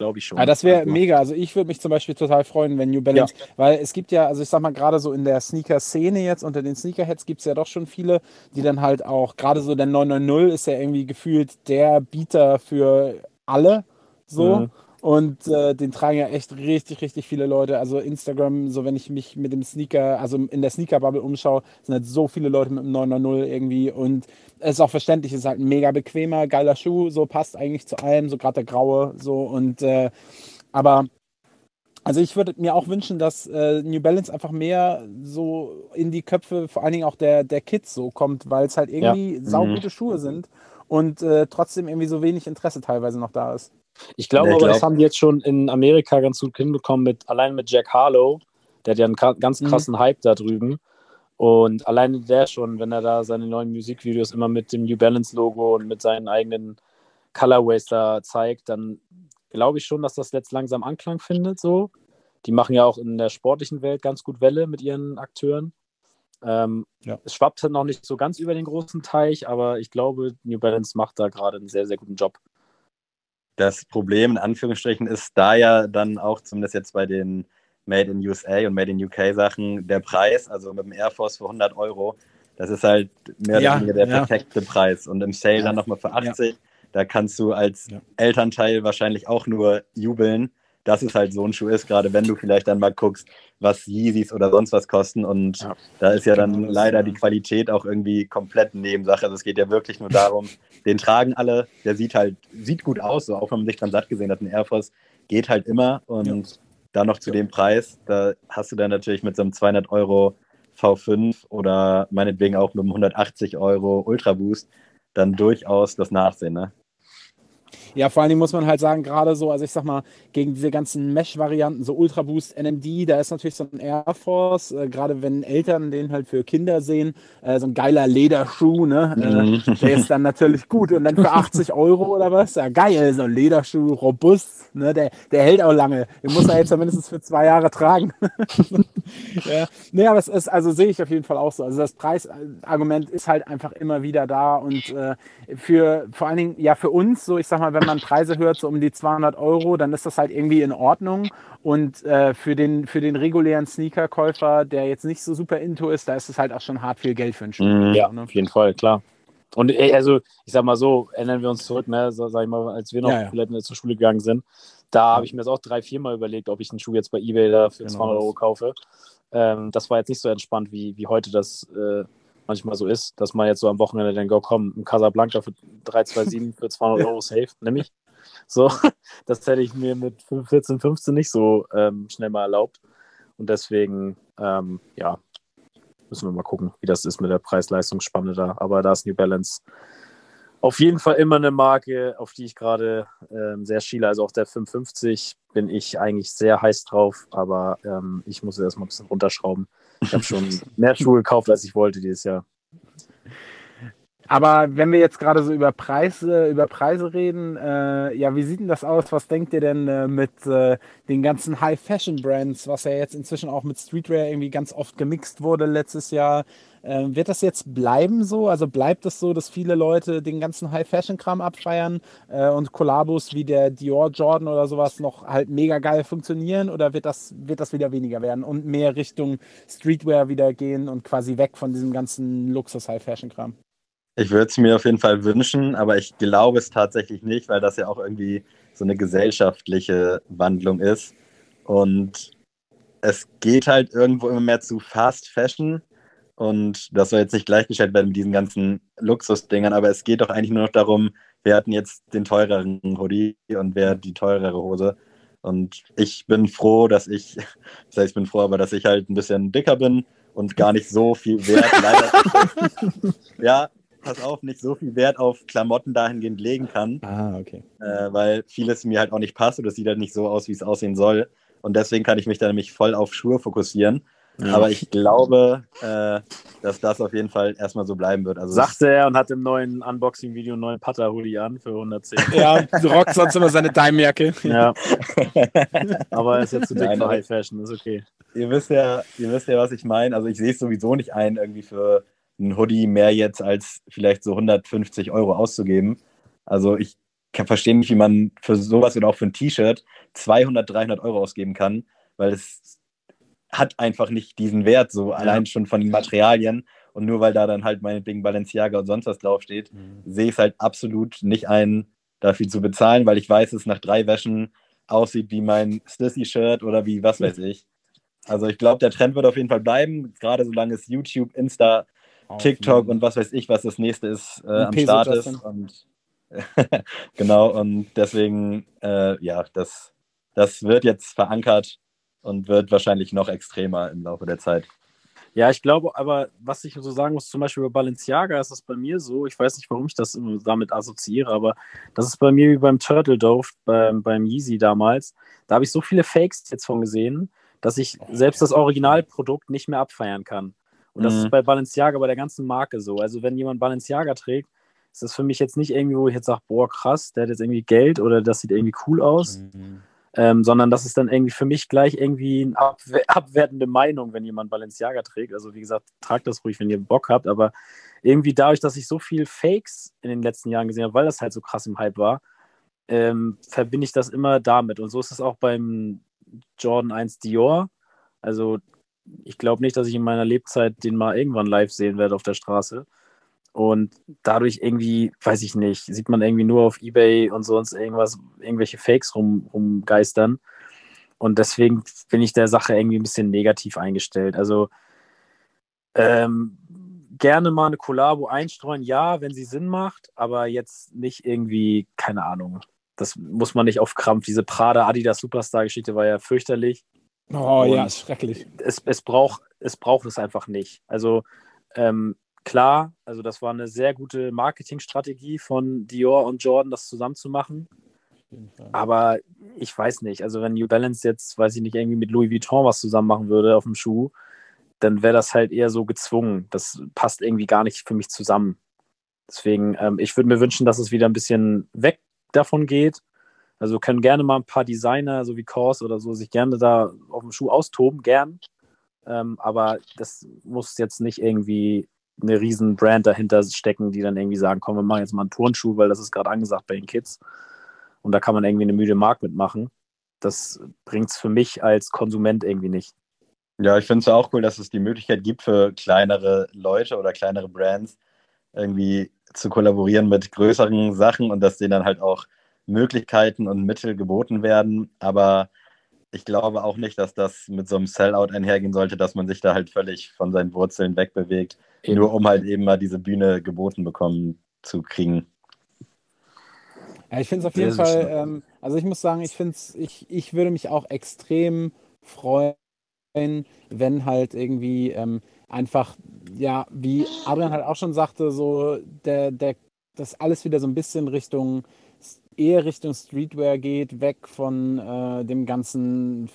Glaube ich schon. Ja, das wäre Also- mega. Also ich würde mich zum Beispiel total freuen, wenn New Balance, weil es gibt ja, also ich sag mal, gerade so in der Sneaker-Szene jetzt, unter den Sneakerheads gibt es ja doch schon viele, die dann halt auch, gerade so der 990 ist ja irgendwie gefühlt der Bieter für alle so. Mhm. Und äh, den tragen ja echt richtig, richtig viele Leute. Also Instagram, so wenn ich mich mit dem Sneaker, also in der Sneaker-Bubble umschaue, sind halt so viele Leute mit dem 990 irgendwie. Und es ist auch verständlich, es ist halt ein mega bequemer, geiler Schuh, so passt eigentlich zu allem, so gerade der graue, so und äh, aber also ich würde mir auch wünschen, dass äh, New Balance einfach mehr so in die Köpfe, vor allen Dingen auch der, der Kids so kommt, weil es halt irgendwie saugute Schuhe sind und äh, trotzdem irgendwie so wenig Interesse teilweise noch da ist. Ich glaube aber, das haben die jetzt schon in Amerika ganz gut hinbekommen, mit, allein mit Jack Harlow. Der hat ja einen ganz Mhm. krassen Hype da drüben. Und alleine der schon, wenn er da seine neuen Musikvideos immer mit dem New Balance Logo und mit seinen eigenen Colorways da zeigt, dann glaube ich schon, dass das jetzt langsam Anklang findet. So. Die machen ja auch in der sportlichen Welt ganz gut Welle mit ihren Akteuren. Ähm, Ja. Es schwappt halt noch nicht so ganz über den großen Teich, aber ich glaube, New Balance macht da gerade einen sehr, sehr guten Job. Das Problem in Anführungsstrichen ist da ja dann auch, zumindest jetzt bei den Made in USA und Made in UK Sachen, der Preis, also mit dem Air Force für 100 Euro, das ist halt mehr Ja, oder weniger der ja. perfekte Preis. Und im Sale Ja. dann nochmal für 80, da kannst du als Ja. Elternteil wahrscheinlich auch nur jubeln, dass es halt so ein Schuh ist, gerade wenn du vielleicht dann mal guckst, was Yeezys oder sonst was kosten. Und Ja. da ist ja dann Genau, leider ja. die Qualität auch irgendwie komplett Nebensache. Also es geht ja wirklich nur darum, <laughs> den tragen alle, der sieht halt, sieht gut aus, so auch wenn man sich dann satt gesehen hat, ein Air Force geht halt immer und dann noch zu dem Preis, da hast du dann natürlich mit so einem 200 Euro V5 oder meinetwegen auch mit einem 180 Euro Ultra Boost dann durchaus das Nachsehen, ne? Ja, vor allen Dingen muss man halt sagen, gerade so, also ich sag mal, gegen diese ganzen Mesh-Varianten, so Ultra Boost, NMD, da ist natürlich so ein Air Force, äh, gerade wenn Eltern den halt für Kinder sehen, äh, so ein geiler Lederschuh, ne? Äh, der ist dann natürlich gut. Und dann für 80 Euro oder was? Ja, geil, so ein Lederschuh, robust, ne? Der, der hält auch lange. Den muss er jetzt ja mindestens für zwei Jahre tragen. <laughs> ja. Nee, aber es ist, also sehe ich auf jeden Fall auch so. Also das Preisargument ist halt einfach immer wieder da und äh, für vor allen Dingen, ja, für uns, so ich sag mal, wenn man Preise hört, so um die 200 Euro, dann ist das halt irgendwie in Ordnung. Und äh, für, den, für den regulären Sneaker-Käufer, der jetzt nicht so super into ist, da ist es halt auch schon hart viel Geld für einen Schuh. Mhm. Ja, ne? auf jeden Fall, klar. Und äh, also, ich sag mal so, erinnern wir uns zurück, ne, so, sag ich mal, als wir noch Ja, ja. vielleicht zur Schule gegangen sind, da habe ich mir das auch drei, viermal überlegt, ob ich einen Schuh jetzt bei Ebay da für Genau 200 Euro das. kaufe. Ähm, das war jetzt nicht so entspannt, wie, wie heute das äh, manchmal so ist, dass man jetzt so am Wochenende denkt, oh komm, ein Casablanca für 327 für 200 <laughs> Euro safe, nämlich. So, <laughs> das hätte ich mir mit 14, 15 nicht so ähm, schnell mal erlaubt. Und deswegen, ähm, ja, müssen wir mal gucken, wie das ist mit der Preis-Leistungsspanne da. Aber da ist New Balance auf jeden Fall immer eine Marke, auf die ich gerade ähm, sehr schiele. Also auf der 550 bin ich eigentlich sehr heiß drauf, aber ähm, ich muss erstmal ein bisschen runterschrauben. Ich habe schon <laughs> mehr Schuhe gekauft, als ich wollte dieses Jahr. Aber wenn wir jetzt gerade so über Preise, über Preise reden, äh, ja, wie sieht denn das aus? Was denkt ihr denn äh, mit äh, den ganzen High-Fashion-Brands, was ja jetzt inzwischen auch mit Streetwear irgendwie ganz oft gemixt wurde letztes Jahr? Ähm, wird das jetzt bleiben so? Also bleibt es so, dass viele Leute den ganzen High-Fashion-Kram abfeiern äh, und Kollabos wie der Dior Jordan oder sowas noch halt mega geil funktionieren? Oder wird das, wird das wieder weniger werden und mehr Richtung Streetwear wieder gehen und quasi weg von diesem ganzen Luxus-High-Fashion-Kram? Ich würde es mir auf jeden Fall wünschen, aber ich glaube es tatsächlich nicht, weil das ja auch irgendwie so eine gesellschaftliche Wandlung ist. Und es geht halt irgendwo immer mehr zu Fast Fashion. Und das soll jetzt nicht gleichgestellt werden mit diesen ganzen Luxusdingern, aber es geht doch eigentlich nur noch darum, wer hat jetzt den teureren Hoodie und wer hat die teurere Hose. Und ich bin froh, dass ich, <laughs> das heißt, ich bin froh, aber dass ich halt ein bisschen dicker bin und gar nicht so viel Wert <laughs> leider. ja, pass auf, nicht so viel Wert auf Klamotten dahingehend legen kann. Ah, okay. Äh, weil vieles mir halt auch nicht passt oder es sieht halt nicht so aus, wie es aussehen soll. Und deswegen kann ich mich da nämlich voll auf Schuhe fokussieren. Ja. Aber ich glaube, äh, dass das auf jeden Fall erstmal so bleiben wird. Also Sagte er und hat im neuen Unboxing-Video einen neuen Putter-Hoodie an für 110. ja, du rockst sonst immer seine Daimjacke. Ja. <laughs> Aber er ist jetzt zu dick für High Fashion, ist okay. Ihr wisst ja, ihr wisst ja, was ich meine. Also ich sehe es sowieso nicht ein, irgendwie für ein Hoodie mehr jetzt als vielleicht so 150 Euro auszugeben. Also ich kann verstehen nicht, wie man für sowas oder auch für ein T-Shirt 200, 300 Euro ausgeben kann, weil es hat einfach nicht diesen Wert, so allein schon von den Materialien. Und nur weil da dann halt meinetwegen Balenciaga und sonst was draufsteht, mhm. sehe ich es halt absolut nicht ein, dafür zu bezahlen, weil ich weiß, es nach drei Wäschen aussieht wie mein Stissy-Shirt oder wie was weiß ich. Also ich glaube, der Trend wird auf jeden Fall bleiben, gerade solange es YouTube, Insta, TikTok und was weiß ich, was das nächste ist, äh, am Start ist. Und, <laughs> genau, und deswegen, äh, ja, das, das wird jetzt verankert und wird wahrscheinlich noch extremer im Laufe der Zeit. Ja, ich glaube, aber was ich so sagen muss, zum Beispiel bei Balenciaga ist das bei mir so, ich weiß nicht, warum ich das damit assoziiere, aber das ist bei mir wie beim Turtle Dove, beim, beim Yeezy damals. Da habe ich so viele Fakes jetzt von gesehen, dass ich selbst das Originalprodukt nicht mehr abfeiern kann. Und das mhm. ist bei Balenciaga, bei der ganzen Marke so. Also wenn jemand Balenciaga trägt, ist das für mich jetzt nicht irgendwie, wo ich jetzt sage, boah, krass, der hat jetzt irgendwie Geld oder das sieht irgendwie cool aus. Mhm. Ähm, sondern das ist dann irgendwie für mich gleich irgendwie eine abwer abwertende Meinung, wenn jemand Balenciaga trägt. Also wie gesagt, tragt das ruhig, wenn ihr Bock habt, aber irgendwie dadurch, dass ich so viel Fakes in den letzten Jahren gesehen habe, weil das halt so krass im Hype war, ähm, verbinde ich das immer damit. Und so ist es auch beim Jordan 1 Dior. Also ich glaube nicht, dass ich in meiner Lebzeit den mal irgendwann live sehen werde auf der Straße. Und dadurch irgendwie, weiß ich nicht, sieht man irgendwie nur auf Ebay und sonst irgendwas, irgendwelche Fakes rum, rumgeistern. Und deswegen bin ich der Sache irgendwie ein bisschen negativ eingestellt. Also ähm, gerne mal eine Kollabo einstreuen, ja, wenn sie Sinn macht, aber jetzt nicht irgendwie, keine Ahnung. Das muss man nicht auf Krampf. Diese Prada Adidas Superstar-Geschichte war ja fürchterlich. Oh Und ja, ist schrecklich. Es, es, braucht, es braucht es einfach nicht. Also ähm, klar, also das war eine sehr gute Marketingstrategie von Dior und Jordan, das zusammen zu machen. Aber ich weiß nicht, also wenn New Balance jetzt, weiß ich nicht, irgendwie mit Louis Vuitton was zusammen machen würde auf dem Schuh, dann wäre das halt eher so gezwungen. Das passt irgendwie gar nicht für mich zusammen. Deswegen, ähm, ich würde mir wünschen, dass es wieder ein bisschen weg davon geht also können gerne mal ein paar Designer, so wie Kors oder so, sich gerne da auf dem Schuh austoben, gern. Ähm, aber das muss jetzt nicht irgendwie eine riesen Brand dahinter stecken, die dann irgendwie sagen, komm, wir machen jetzt mal einen Turnschuh, weil das ist gerade angesagt bei den Kids. Und da kann man irgendwie eine müde Mark mitmachen. Das bringt es für mich als Konsument irgendwie nicht. Ja, ich finde es auch cool, dass es die Möglichkeit gibt für kleinere Leute oder kleinere Brands irgendwie zu kollaborieren mit größeren Sachen und dass denen dann halt auch Möglichkeiten und Mittel geboten werden. Aber ich glaube auch nicht, dass das mit so einem Sellout einhergehen sollte, dass man sich da halt völlig von seinen Wurzeln wegbewegt, eben. nur um halt eben mal diese Bühne geboten bekommen zu kriegen. Ja, ich finde es auf Sehr, jeden Fall, ähm, also ich muss sagen, ich finde ich, ich würde mich auch extrem freuen, wenn halt irgendwie ähm, einfach, ja, wie Adrian halt auch schon sagte, so der, der, das alles wieder so ein bisschen Richtung, eher Richtung Streetwear geht, weg von äh, dem ganzen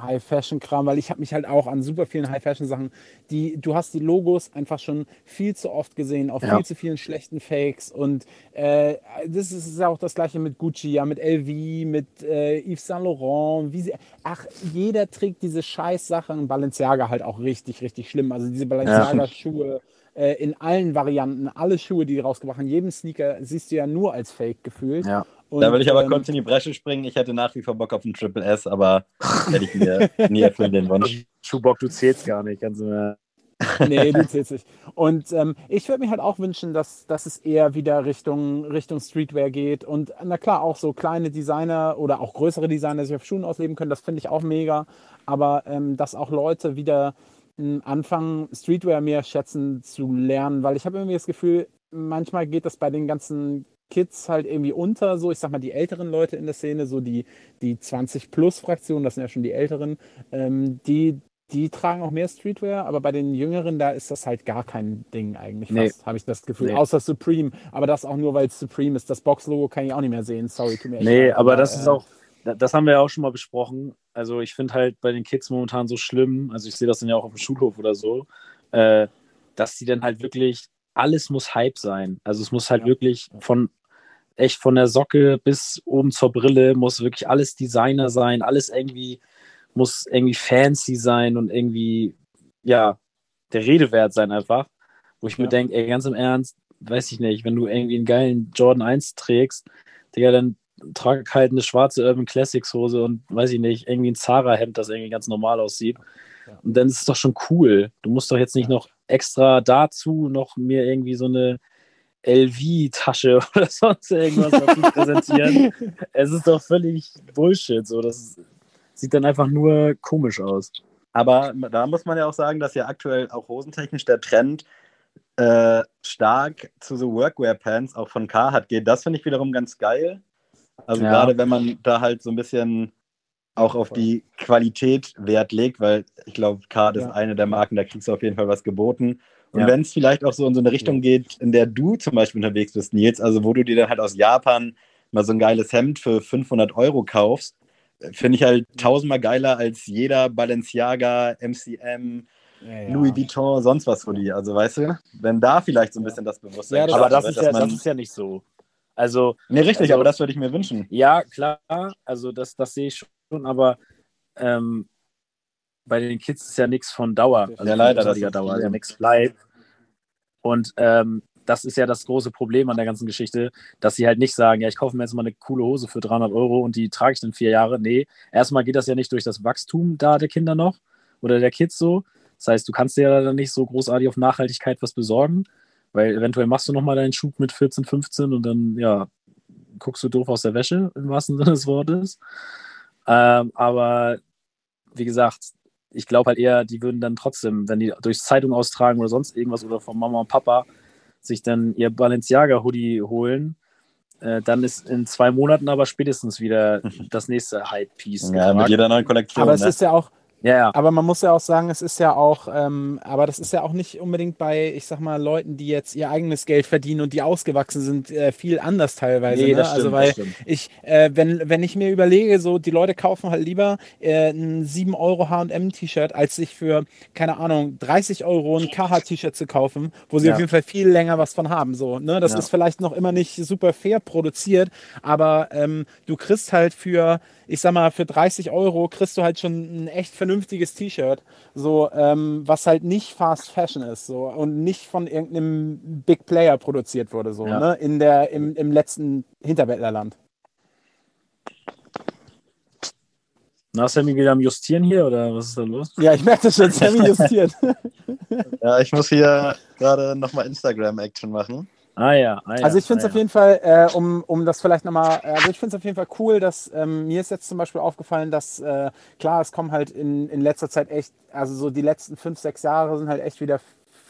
High-Fashion-Kram, weil ich habe mich halt auch an super vielen High-Fashion-Sachen, die, du hast die Logos einfach schon viel zu oft gesehen, auf Ja. viel zu vielen schlechten Fakes und äh, das ist ja auch das gleiche mit Gucci, ja, mit LV, mit äh, Yves Saint Laurent, wie sie, ach, jeder trägt diese scheiß Sachen, Balenciaga halt auch richtig, richtig schlimm, also diese Balenciaga-Schuhe äh, in allen Varianten, alle Schuhe, die die rausgebracht haben, jeden Sneaker siehst du ja nur als Fake gefühlt. Ja. Und, da will ich aber ähm, kurz in die Bresche springen. Ich hätte nach wie vor Bock auf ein Triple S, aber <laughs> hätte ich mir nie erfüllen den Wunsch. Schuhbock, du zählst gar nicht. Kannst du mir... <laughs> nee, du zählst nicht. Und ähm, ich würde mir halt auch wünschen, dass, dass es eher wieder Richtung, Richtung Streetwear geht. Und na klar, auch so kleine Designer oder auch größere Designer sich auf Schuhen ausleben können, das finde ich auch mega. Aber ähm, dass auch Leute wieder anfangen, Streetwear mehr schätzen zu lernen, weil ich habe irgendwie das Gefühl, manchmal geht das bei den ganzen Kids halt irgendwie unter, so ich sag mal die älteren Leute in der Szene, so die, die 20-Plus-Fraktion, das sind ja schon die älteren, ähm, die, die tragen auch mehr Streetwear, aber bei den Jüngeren, da ist das halt gar kein Ding eigentlich Nee. habe ich das Gefühl. Nee. Außer Supreme, aber das auch nur, weil es Supreme ist. Das Box-Logo kann ich auch nicht mehr sehen, sorry, tut mir Nee, aber das ist äh, auch, da- das haben wir ja auch schon mal besprochen. Also ich finde halt bei den Kids momentan so schlimm, also ich sehe das dann ja auch auf dem Schulhof oder so, äh, dass die dann halt wirklich, alles muss Hype sein. Also es muss halt Ja. wirklich von, echt von der Socke bis oben zur Brille, muss wirklich alles Designer sein, alles irgendwie, muss irgendwie fancy sein und irgendwie, ja, der Rede wert sein einfach. Wo ich mir Ja. denke, ey, ganz im Ernst, weiß ich nicht, wenn du irgendwie einen geilen Jordan 1 trägst, Digga, dann trag halt eine schwarze Urban Classics Hose und weiß ich nicht, irgendwie ein Zara-Hemd, das irgendwie ganz normal aussieht. Ja. Und dann ist es doch schon cool. Du musst doch jetzt nicht Ja. noch extra dazu noch mir irgendwie so eine LV-Tasche <laughs> oder sonst irgendwas dazu präsentieren. <laughs> Es ist doch völlig Bullshit. So, das sieht dann einfach nur komisch aus. Aber da muss man ja auch sagen, dass ja aktuell auch hosentechnisch der Trend äh, stark zu so Workwear-Pants auch von Carhartt geht. Das finde ich wiederum ganz geil. Also Ja. gerade wenn man da halt so ein bisschen auch auf die Qualität Wert legt, weil ich glaube, Carhartt Ja. ist eine der Marken, da kriegst du auf jeden Fall was geboten. Und Ja. wenn es vielleicht auch so in so eine Richtung geht, in der du zum Beispiel unterwegs bist, Nils, also wo du dir dann halt aus Japan mal so ein geiles Hemd für 500 Euro kaufst, finde ich halt tausendmal geiler als jeder Balenciaga, MCM, ja, ja. Louis Vuitton, sonst was Hoodie. Also weißt du, wenn da vielleicht so ein bisschen das Bewusstsein Ja, das- Aber das ist, ja, das ist ja nicht so. Also, Nee, richtig, also- aber das würde ich mir wünschen. Ja, klar, also das, das sehe ich schon, aber ähm, bei den Kids ist ja nichts von Dauer. Also Ja, leider, das ist Dauer, ja nichts bleibt. Und ähm, das ist ja das große Problem an der ganzen Geschichte, dass sie halt nicht sagen, ja, ich kaufe mir jetzt mal eine coole Hose für 300 Euro und die trage ich dann vier Jahre. Nee, erstmal geht das ja nicht durch das Wachstum da der Kinder noch oder der Kids so. Das heißt, du kannst dir ja dann nicht so großartig auf Nachhaltigkeit was besorgen, weil eventuell machst du nochmal deinen Schub mit 14, 15 und dann, ja, guckst du doof aus der Wäsche, <laughs> im wahrsten Sinne des Wortes. Ähm, aber wie gesagt, ich glaube halt eher, die würden dann trotzdem, wenn die durch Zeitung austragen oder sonst irgendwas oder von Mama und Papa sich dann ihr Balenciaga-Hoodie holen, äh, dann ist in zwei Monaten aber spätestens wieder <laughs> das nächste Hype-Piece. Ja, mit jeder neuen Kollektion. Aber es ne? ist ja auch, ja, ja. Aber man muss ja auch sagen, es ist ja auch, ähm, aber das ist ja auch nicht unbedingt bei, ich sag mal, Leuten, die jetzt ihr eigenes Geld verdienen und die ausgewachsen sind, äh, viel anders teilweise. Nee, ne? das stimmt, also weil ich, äh, wenn, wenn ich mir überlege, so die Leute kaufen halt lieber äh, ein 7 Euro H&M-T-Shirt, als sich für, keine Ahnung, 30 Euro ein KH-T-Shirt zu kaufen, wo sie Ja. auf jeden Fall viel länger was von haben. So, ne? Das Ja. ist vielleicht noch immer nicht super fair produziert, aber ähm, du kriegst halt für, ich sag mal, für 30 Euro kriegst du halt schon ein echt vernünftiges T-Shirt, so, ähm, was halt nicht Fast Fashion ist, so, und nicht von irgendeinem Big Player produziert wurde, so, Ja. ne, in der, im, im letzten Hinterwäldlerland. Na, Sammy wieder am Justieren hier oder was ist da los? Ja, ich merke das schon, Sammy justiert. <laughs> <laughs> Ja, ich muss hier gerade nochmal Instagram-Action machen. Ah ja, ah, ja Also ich finde es ah, auf jeden Fall, äh, um, um das vielleicht nochmal, also ich finde es auf jeden Fall cool, dass ähm, mir ist jetzt zum Beispiel aufgefallen, dass äh, klar, es kommen halt in, in letzter Zeit echt, also so die letzten fünf, sechs Jahre sind halt echt wieder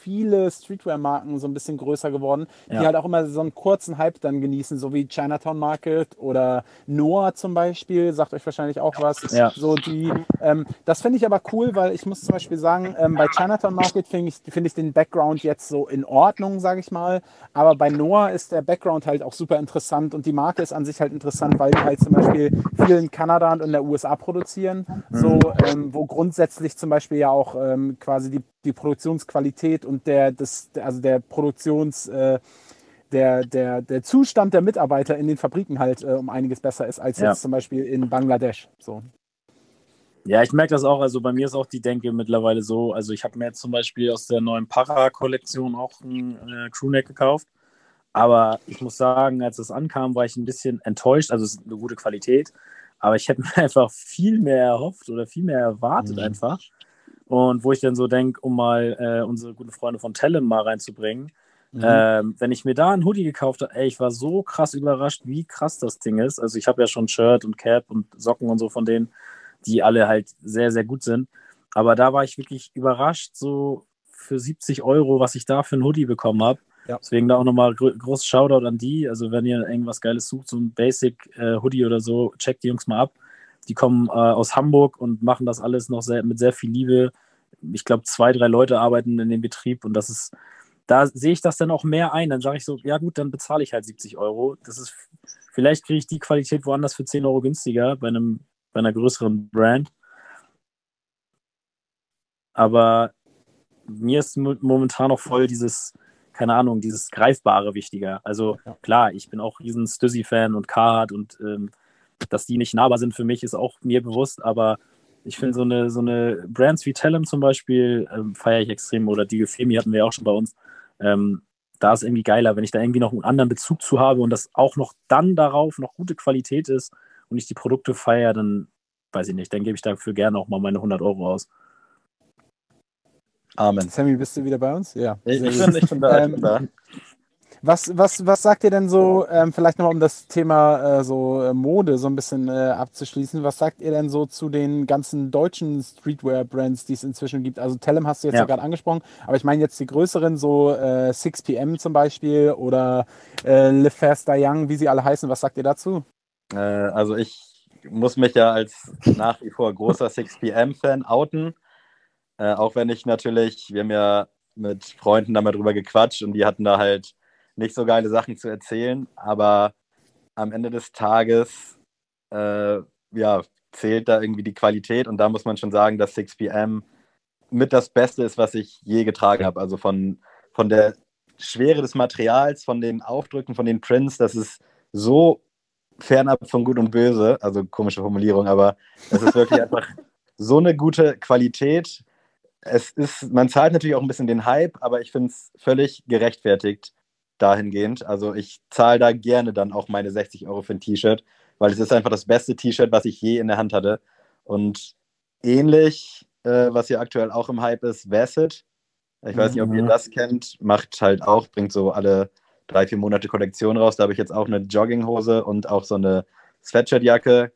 viele Streetwear-Marken so ein bisschen größer geworden, Ja. die halt auch immer so einen kurzen Hype dann genießen, so wie Chinatown Market oder Noah zum Beispiel, sagt euch wahrscheinlich auch was. Ja. So die, ähm, das finde ich aber cool, weil ich muss zum Beispiel sagen, ähm, bei Chinatown Market finde ich, finde ich den Background jetzt so in Ordnung, sage ich mal. Aber bei Noah ist der Background halt auch super interessant und die Marke ist an sich halt interessant, weil die halt zum Beispiel viel in Kanada und in der USA produzieren. So, ähm, wo grundsätzlich zum Beispiel ja auch ähm, quasi die, die Produktionsqualität und der, das, also der Produktions, äh, der, der, der Zustand der Mitarbeiter in den Fabriken halt äh, um einiges besser ist als Ja. jetzt zum Beispiel in Bangladesch. So. Ja, ich merke das auch. Also bei mir ist auch die Denke mittlerweile so. Also ich habe mir jetzt zum Beispiel aus der neuen Para-Kollektion auch ein äh, Crewneck gekauft. Aber ich muss sagen, als es ankam, war ich ein bisschen enttäuscht. Also es ist eine gute Qualität. Aber ich hätte <laughs> mir einfach viel mehr erhofft oder viel mehr erwartet Mhm. einfach. Und wo ich dann so denke, um mal äh, unsere guten Freunde von Tellem mal reinzubringen, Mhm. ähm, wenn ich mir da einen Hoodie gekauft habe, ey, ich war so krass überrascht, wie krass das Ding ist. Also ich habe ja schon Shirt und Cap und Socken und so von denen, die alle halt sehr, sehr gut sind. Aber da war ich wirklich überrascht, so für 70 Euro, was ich da für einen Hoodie bekommen habe. Ja. Deswegen da auch nochmal gro großes Shoutout an die. Also wenn ihr irgendwas Geiles sucht, so ein Basic äh, Hoodie oder so, checkt die Jungs mal ab. Die kommen äh, aus Hamburg und machen das alles noch sehr, mit sehr viel Liebe. Ich glaube, zwei, drei Leute arbeiten in dem Betrieb und das ist, da sehe ich das dann auch mehr ein. Dann sage ich so, ja gut, dann bezahle ich halt 70 Euro. Das ist, vielleicht kriege ich die Qualität woanders für 10 Euro günstiger bei einem, bei einer größeren Brand. Aber mir ist mo- momentan noch voll dieses, keine Ahnung, dieses Greifbare wichtiger. Also klar, ich bin auch riesen Stussy-Fan und Carhartt und ähm, dass die nicht nahbar sind für mich, ist auch mir bewusst, aber ich finde so eine, so eine Brands wie Tellem zum Beispiel ähm, feiere ich extrem oder die Femi hatten wir auch schon bei uns. Ähm, da ist irgendwie geiler, wenn ich da irgendwie noch einen anderen Bezug zu habe und das auch noch dann darauf noch gute Qualität ist und ich die Produkte feiere, dann weiß ich nicht, dann gebe ich dafür gerne auch mal meine 100 Euro aus. Amen. Sammy, bist du wieder bei uns? Ja. Ich, ich, bin, ich bin da. Ich Ähm, bin da. Was, was, was sagt ihr denn so, ähm, vielleicht nochmal um das Thema äh, so äh, Mode so ein bisschen äh, abzuschließen, was sagt ihr denn so zu den ganzen deutschen Streetwear-Brands, die es inzwischen gibt? Also Tellem hast du jetzt ja, Ja. gerade angesprochen, aber ich meine jetzt die größeren, so äh, 6pm zum Beispiel oder äh, Live Faster Young, wie sie alle heißen, was sagt ihr dazu? Äh, also ich muss mich ja als nach wie vor großer 6pm-Fan outen. Äh, auch wenn ich natürlich, wir haben ja mit Freunden da mal drüber gequatscht und die hatten da halt nicht so geile Sachen zu erzählen, aber am Ende des Tages äh, ja, zählt da irgendwie die Qualität und da muss man schon sagen, dass 6pm mit das Beste ist, was ich je getragen habe. Also von, von der Schwere des Materials, von den Aufdrücken, von den Prints, das ist so fernab von Gut und Böse, also komische Formulierung, aber es ist wirklich <laughs> einfach so eine gute Qualität. Es ist, man zahlt natürlich auch ein bisschen den Hype, aber ich finde es völlig gerechtfertigt dahingehend. Also ich zahle da gerne dann auch meine 60 Euro für ein T-Shirt, weil es ist einfach das beste T-Shirt, was ich je in der Hand hatte. Und ähnlich, äh, was hier aktuell auch im Hype ist, Vasset. Ich weiß nicht, ob ihr Mhm. das kennt, macht halt auch, bringt so alle drei, vier Monate Kollektion raus. Da habe ich jetzt auch eine Jogginghose und auch so eine Sweatshirtjacke.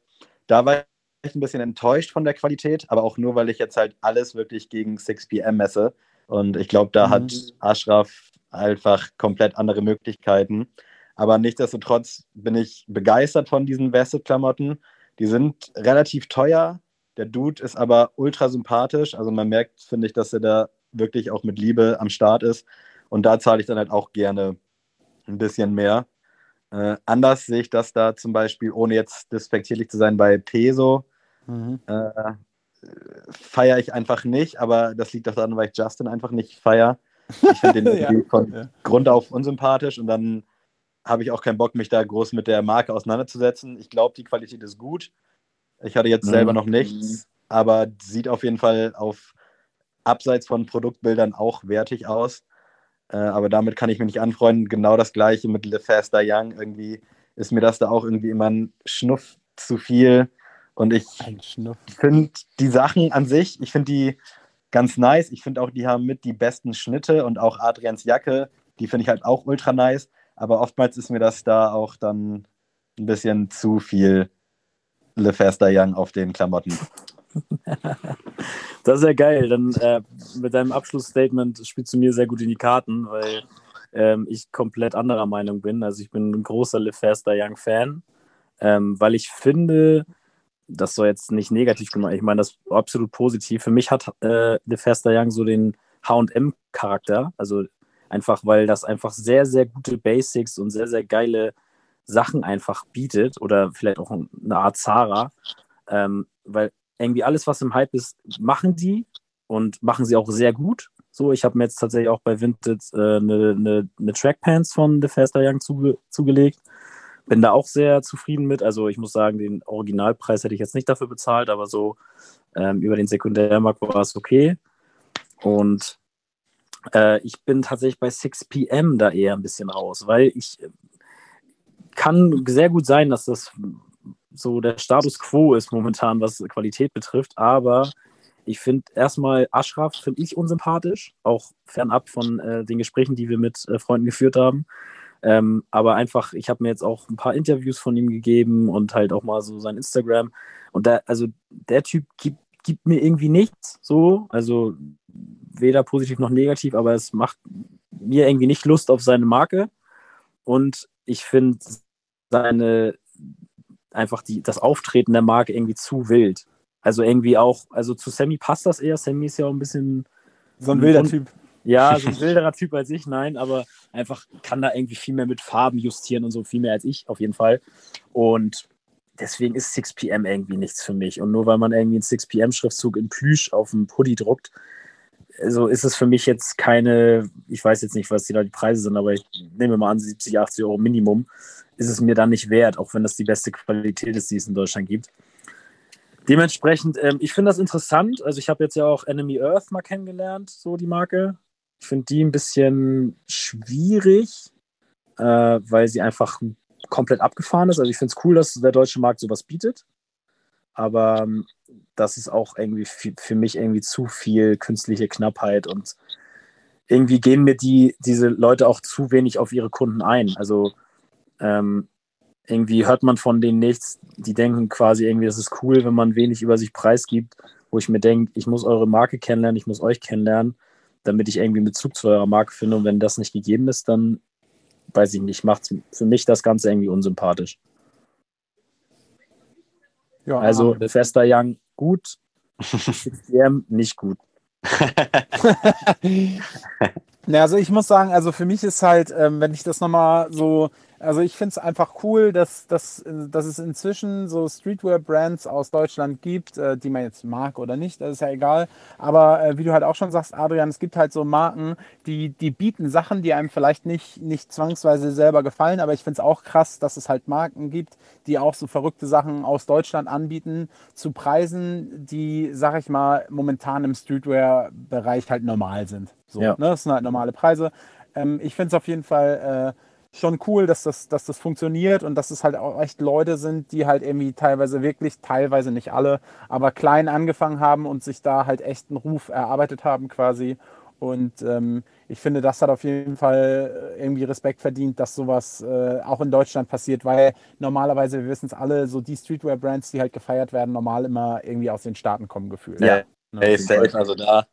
Da war ich ein bisschen enttäuscht von der Qualität, aber auch nur, weil ich jetzt halt alles wirklich gegen 6pm messe. Und ich glaube, da Mhm. hat Ashraf einfach komplett andere Möglichkeiten. Aber nichtsdestotrotz bin ich begeistert von diesen Vested-Klamotten. Die sind relativ teuer. Der Dude ist aber ultra sympathisch. Also man merkt, finde ich, dass er da wirklich auch mit Liebe am Start ist. Und da zahle ich dann halt auch gerne ein bisschen mehr. Äh, anders sehe ich das da zum Beispiel, ohne jetzt despektierlich zu sein, bei Peso Mhm. äh, feiere ich einfach nicht, aber das liegt auch daran, weil ich Justin einfach nicht feiere. Ich finde den <laughs> Ja, von ja. Grund auf unsympathisch und dann habe ich auch keinen Bock, mich da groß mit der Marke auseinanderzusetzen. Ich glaube, die Qualität ist gut. Ich hatte jetzt Mhm. selber noch nichts, aber sieht auf jeden Fall auf abseits von Produktbildern auch wertig aus. Äh, aber damit kann ich mich nicht anfreunden. Genau das gleiche mit Le Faster Young. Irgendwie ist mir das da auch irgendwie immer ein Schnuff zu viel. Und ich finde die Sachen an sich, ich finde die ganz nice. Ich finde auch, die haben mit die besten Schnitte und auch Adrians Jacke, die finde ich halt auch ultra nice. Aber oftmals ist mir das da auch dann ein bisschen zu viel Le Faster Young auf den Klamotten. <laughs> Das ist ja geil. Dann äh, mit deinem Abschlussstatement spielst du mir sehr gut in die Karten, weil ähm, ich komplett anderer Meinung bin. Also ich bin ein großer Live Faster Young Fan, ähm, weil ich finde, das soll jetzt nicht negativ gemeint, ich meine das absolut positiv. Für mich hat äh, Faster Young so den H&M-Charakter, also einfach, weil das einfach sehr, sehr gute Basics und sehr, sehr geile Sachen einfach bietet oder vielleicht auch eine Art Zara, ähm, weil irgendwie alles, was im Hype ist, machen die und machen sie auch sehr gut. So, ich habe mir jetzt tatsächlich auch bei Vinted äh, eine, eine, eine Trackpants von The Faster Young zuge zugelegt. Bin da auch sehr zufrieden mit. Also ich muss sagen, den Originalpreis hätte ich jetzt nicht dafür bezahlt, aber so ähm, über den Sekundärmarkt war es okay. Und äh, ich bin tatsächlich bei 6 PM da eher ein bisschen raus, weil ich kann sehr gut sein, dass das so der Status quo ist momentan, was Qualität betrifft. Aber ich finde erstmal Ashraf finde ich unsympathisch, auch fernab von äh, den Gesprächen, die wir mit äh, Freunden geführt haben. Ähm, aber einfach, ich habe mir jetzt auch ein paar Interviews von ihm gegeben und halt auch mal so sein Instagram. Und da, also der Typ gibt, gibt mir irgendwie nichts so. Also weder positiv noch negativ, aber es macht mir irgendwie nicht Lust auf seine Marke. Und ich finde seine einfach die, das Auftreten der Marke irgendwie zu wild. Also irgendwie auch, also zu Sammy passt das eher. Sammy ist ja auch ein bisschen. So ein wilder Typ. Ja, <laughs> so ein wilderer Typ als ich, nein, aber einfach kann da irgendwie viel mehr mit Farben justieren und so, viel mehr als ich, auf jeden Fall. Und deswegen ist 6pm irgendwie nichts für mich. Und nur weil man irgendwie einen 6pm-Schriftzug in Plüsch auf dem Pulli druckt, also ist es für mich jetzt keine, ich weiß jetzt nicht, was die da die Preise sind, aber ich nehme mal an, 70, 80 Euro Minimum ist es mir dann nicht wert, auch wenn das die beste Qualität ist, die es in Deutschland gibt. Dementsprechend, ähm, ich finde das interessant. Also ich habe jetzt ja auch Enemy Earth mal kennengelernt, so die Marke. Ich finde die ein bisschen schwierig, äh, weil sie einfach komplett abgefahren ist. Also ich finde es cool, dass der deutsche Markt sowas bietet. Aber ähm, das ist auch irgendwie für mich irgendwie zu viel künstliche Knappheit und irgendwie gehen mir die, diese Leute auch zu wenig auf ihre Kunden ein. Also ähm, irgendwie hört man von denen nichts. Die denken quasi irgendwie, das ist cool, wenn man wenig über sich preisgibt, wo ich mir denke, ich muss eure Marke kennenlernen, ich muss euch kennenlernen, damit ich irgendwie einen Bezug zu eurer Marke finde. Und wenn das nicht gegeben ist, dann weiß ich nicht, macht für mich das Ganze irgendwie unsympathisch. Ja, also Fester Young gut, <laughs> 6DM nicht gut. <laughs> ja, also ich muss sagen, also für mich ist halt, ähm, wenn ich das nochmal so also ich finde es einfach cool, dass, dass, dass es inzwischen so Streetwear-Brands aus Deutschland gibt, äh, die man jetzt mag oder nicht, das ist ja egal. Aber äh, wie du halt auch schon sagst, Adrian, es gibt halt so Marken, die, die bieten Sachen, die einem vielleicht nicht, nicht zwangsweise selber gefallen. Aber ich finde es auch krass, dass es halt Marken gibt, die auch so verrückte Sachen aus Deutschland anbieten, zu Preisen, die, sag ich mal, momentan im Streetwear-Bereich halt normal sind. So, ja. ne? Das sind halt normale Preise. Ähm, ich finde es auf jeden Fall... Schon cool, dass das, dass das funktioniert und dass es halt auch echt Leute sind, die halt irgendwie teilweise wirklich, teilweise nicht alle, aber klein angefangen haben und sich da halt echt einen Ruf erarbeitet haben quasi. Und ähm, ich finde, das hat auf jeden Fall äh, irgendwie Respekt verdient, dass sowas äh, auch in Deutschland passiert, weil normalerweise, wir wissen es alle, so die Streetwear-Brands, die halt gefeiert werden, normal immer irgendwie aus den Staaten kommen gefühlt. Ja, ja. Ne? also da,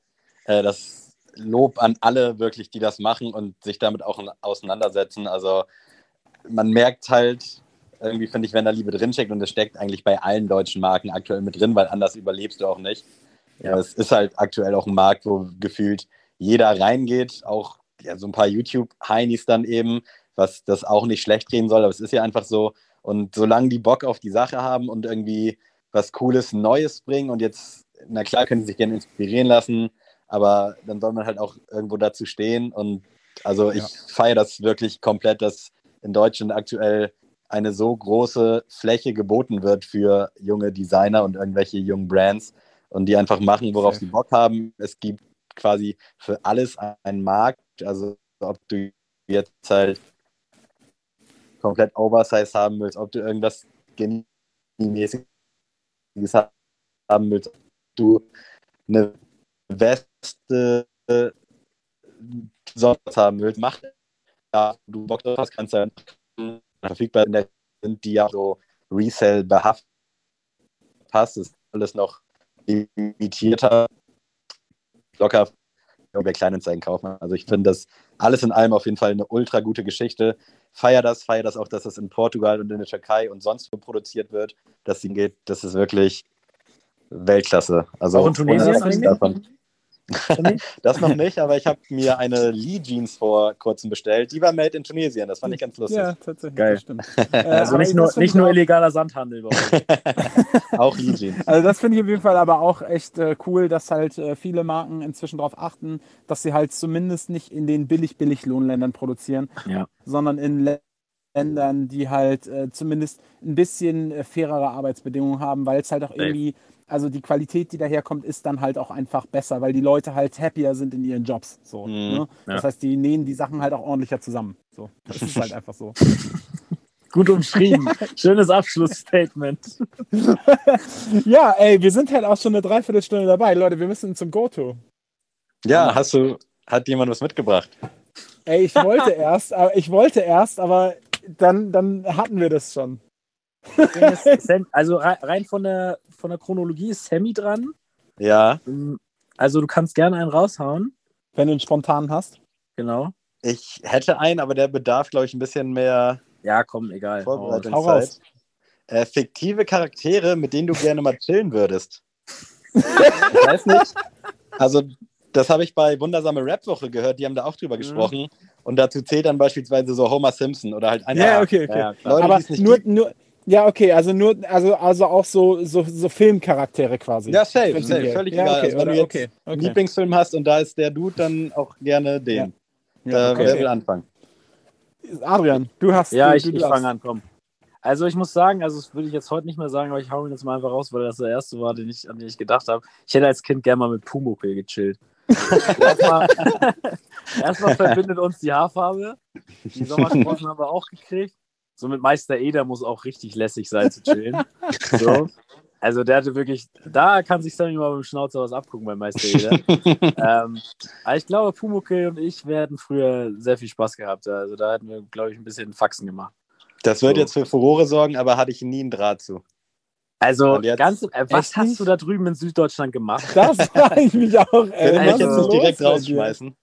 äh, das Lob an alle wirklich, die das machen und sich damit auch auseinandersetzen. Also man merkt halt, irgendwie finde ich, wenn da Liebe drinsteckt und es steckt eigentlich bei allen deutschen Marken aktuell mit drin, weil anders überlebst du auch nicht. Ja. Es ist halt aktuell auch ein Markt, wo gefühlt jeder reingeht, auch ja, so ein paar YouTube-Heinis dann eben, was das auch nicht schlecht gehen soll, aber es ist ja einfach so. Und solange die Bock auf die Sache haben und irgendwie was Cooles, Neues bringen und jetzt, na klar, können sie sich gerne inspirieren lassen, aber dann soll man halt auch irgendwo dazu stehen. Und also ich ja. feiere das wirklich komplett, dass in Deutschland aktuell eine so große Fläche geboten wird für junge Designer und irgendwelche jungen Brands und die einfach machen, worauf okay. sie Bock haben. Es gibt quasi für alles einen Markt. Also ob du jetzt halt komplett Oversize haben willst, ob du irgendwas mäßiges haben willst, ob du eine Weste äh, sonst haben willst, mach ja, du Bock drauf hast, kannst du dann verfügbar sind, die ja so Resell behaftet hast, ist alles noch limitierter, locker bei Kleinanzeigen kaufen. Also ich finde das alles in allem auf jeden Fall eine ultra gute Geschichte. Feier das, feier das auch, dass es in Portugal und in der Türkei und sonst wo produziert wird, dass sie geht. Das ist wirklich Weltklasse. Also Auch in Tunesien. <laughs> das noch nicht, aber ich habe mir eine Lee Jeans vor kurzem bestellt. Die war made in Tunesien. Das fand ich ganz lustig. Ja, tatsächlich. Geil. Das stimmt. <laughs> Äh, Also nicht nur, nicht ich nur illegaler Sandhandel bei euch. <laughs> Auch Lee Jeans. Also das finde ich auf jeden Fall aber auch echt äh, cool, dass halt äh, viele Marken inzwischen darauf achten, dass sie halt zumindest nicht in den billig-billig-Lohnländern produzieren, Ja. sondern in Lä- Ländern, die halt äh, zumindest ein bisschen äh, fairere Arbeitsbedingungen haben, weil es halt auch irgendwie, also die Qualität, die daherkommt, ist dann halt auch einfach besser, weil die Leute halt happier sind in ihren Jobs. So, Mhm. ne? Das Ja. heißt, die nähen die Sachen halt auch ordentlicher zusammen. So, das ist halt <laughs> einfach so. Gut umschrieben. <laughs> Schönes Abschlussstatement. <laughs> Ja, ey, wir sind halt auch schon eine Dreiviertelstunde dabei. Leute, wir müssen zum Goto. Ja, hast du, hat jemand was mitgebracht? Ey, ich wollte erst, aber ich wollte erst, aber dann, dann hatten wir das schon. Sam, also rei- rein von der, von der Chronologie ist Sammy dran. Ja, Ähm, Also du kannst gerne einen raushauen. Wenn du einen spontanen hast. Genau. ich hätte einen, aber der bedarf, glaube ich, ein bisschen mehr Ja, komm, egal. Vorbereitungszeit. Äh, fiktive Charaktere, mit denen du gerne mal chillen würdest. ich weiß nicht. Also, das habe ich bei Wundersame Rap-Woche gehört, die haben da auch drüber Mhm. gesprochen. Und dazu zählt dann beispielsweise so Homer Simpson oder halt einfach Ja, okay, okay. Ja. Leute, aber nur, nur, ja, okay, also nur, also, also auch so, so, so Filmcharaktere quasi. Ja, safe, safe, völlig ja, egal. Okay, Also, wenn oder, du jetzt okay, einen okay. Lieblingsfilm hast und da ist der Dude, dann auch gerne den. Ja, äh, okay. Wer will anfangen? Adrian, du hast. Ja, du, ich, ich fange an, komm. Also ich muss sagen, also das würde ich jetzt heute nicht mehr sagen, aber ich hau ihn jetzt mal einfach raus, weil das der erste war, den ich, an den ich gedacht habe. Ich hätte als Kind gerne mal mit Pumuckl gechillt. <laughs> Erstmal, erstmal verbindet uns die Haarfarbe. Die Sommersprossen haben wir auch gekriegt. So mit Meister Eder muss auch richtig lässig sein zu chillen. <laughs> So. Also der hatte wirklich, da kann sich Sammy mal mit dem Schnauzer was abgucken bei Meister Eder. <laughs> ähm, aber ich glaube, Pumuckl und ich werden früher sehr viel Spaß gehabt. Also da hätten wir, glaube ich, ein bisschen Faxen gemacht. Das wird So. jetzt für Furore sorgen, aber hatte ich nie einen Draht zu. Also, jetzt- ganz, äh, was hast nicht? du da drüben in Süddeutschland gemacht? Das <laughs> frage ich mich auch. Was ich ist jetzt nicht direkt rausschmeißen.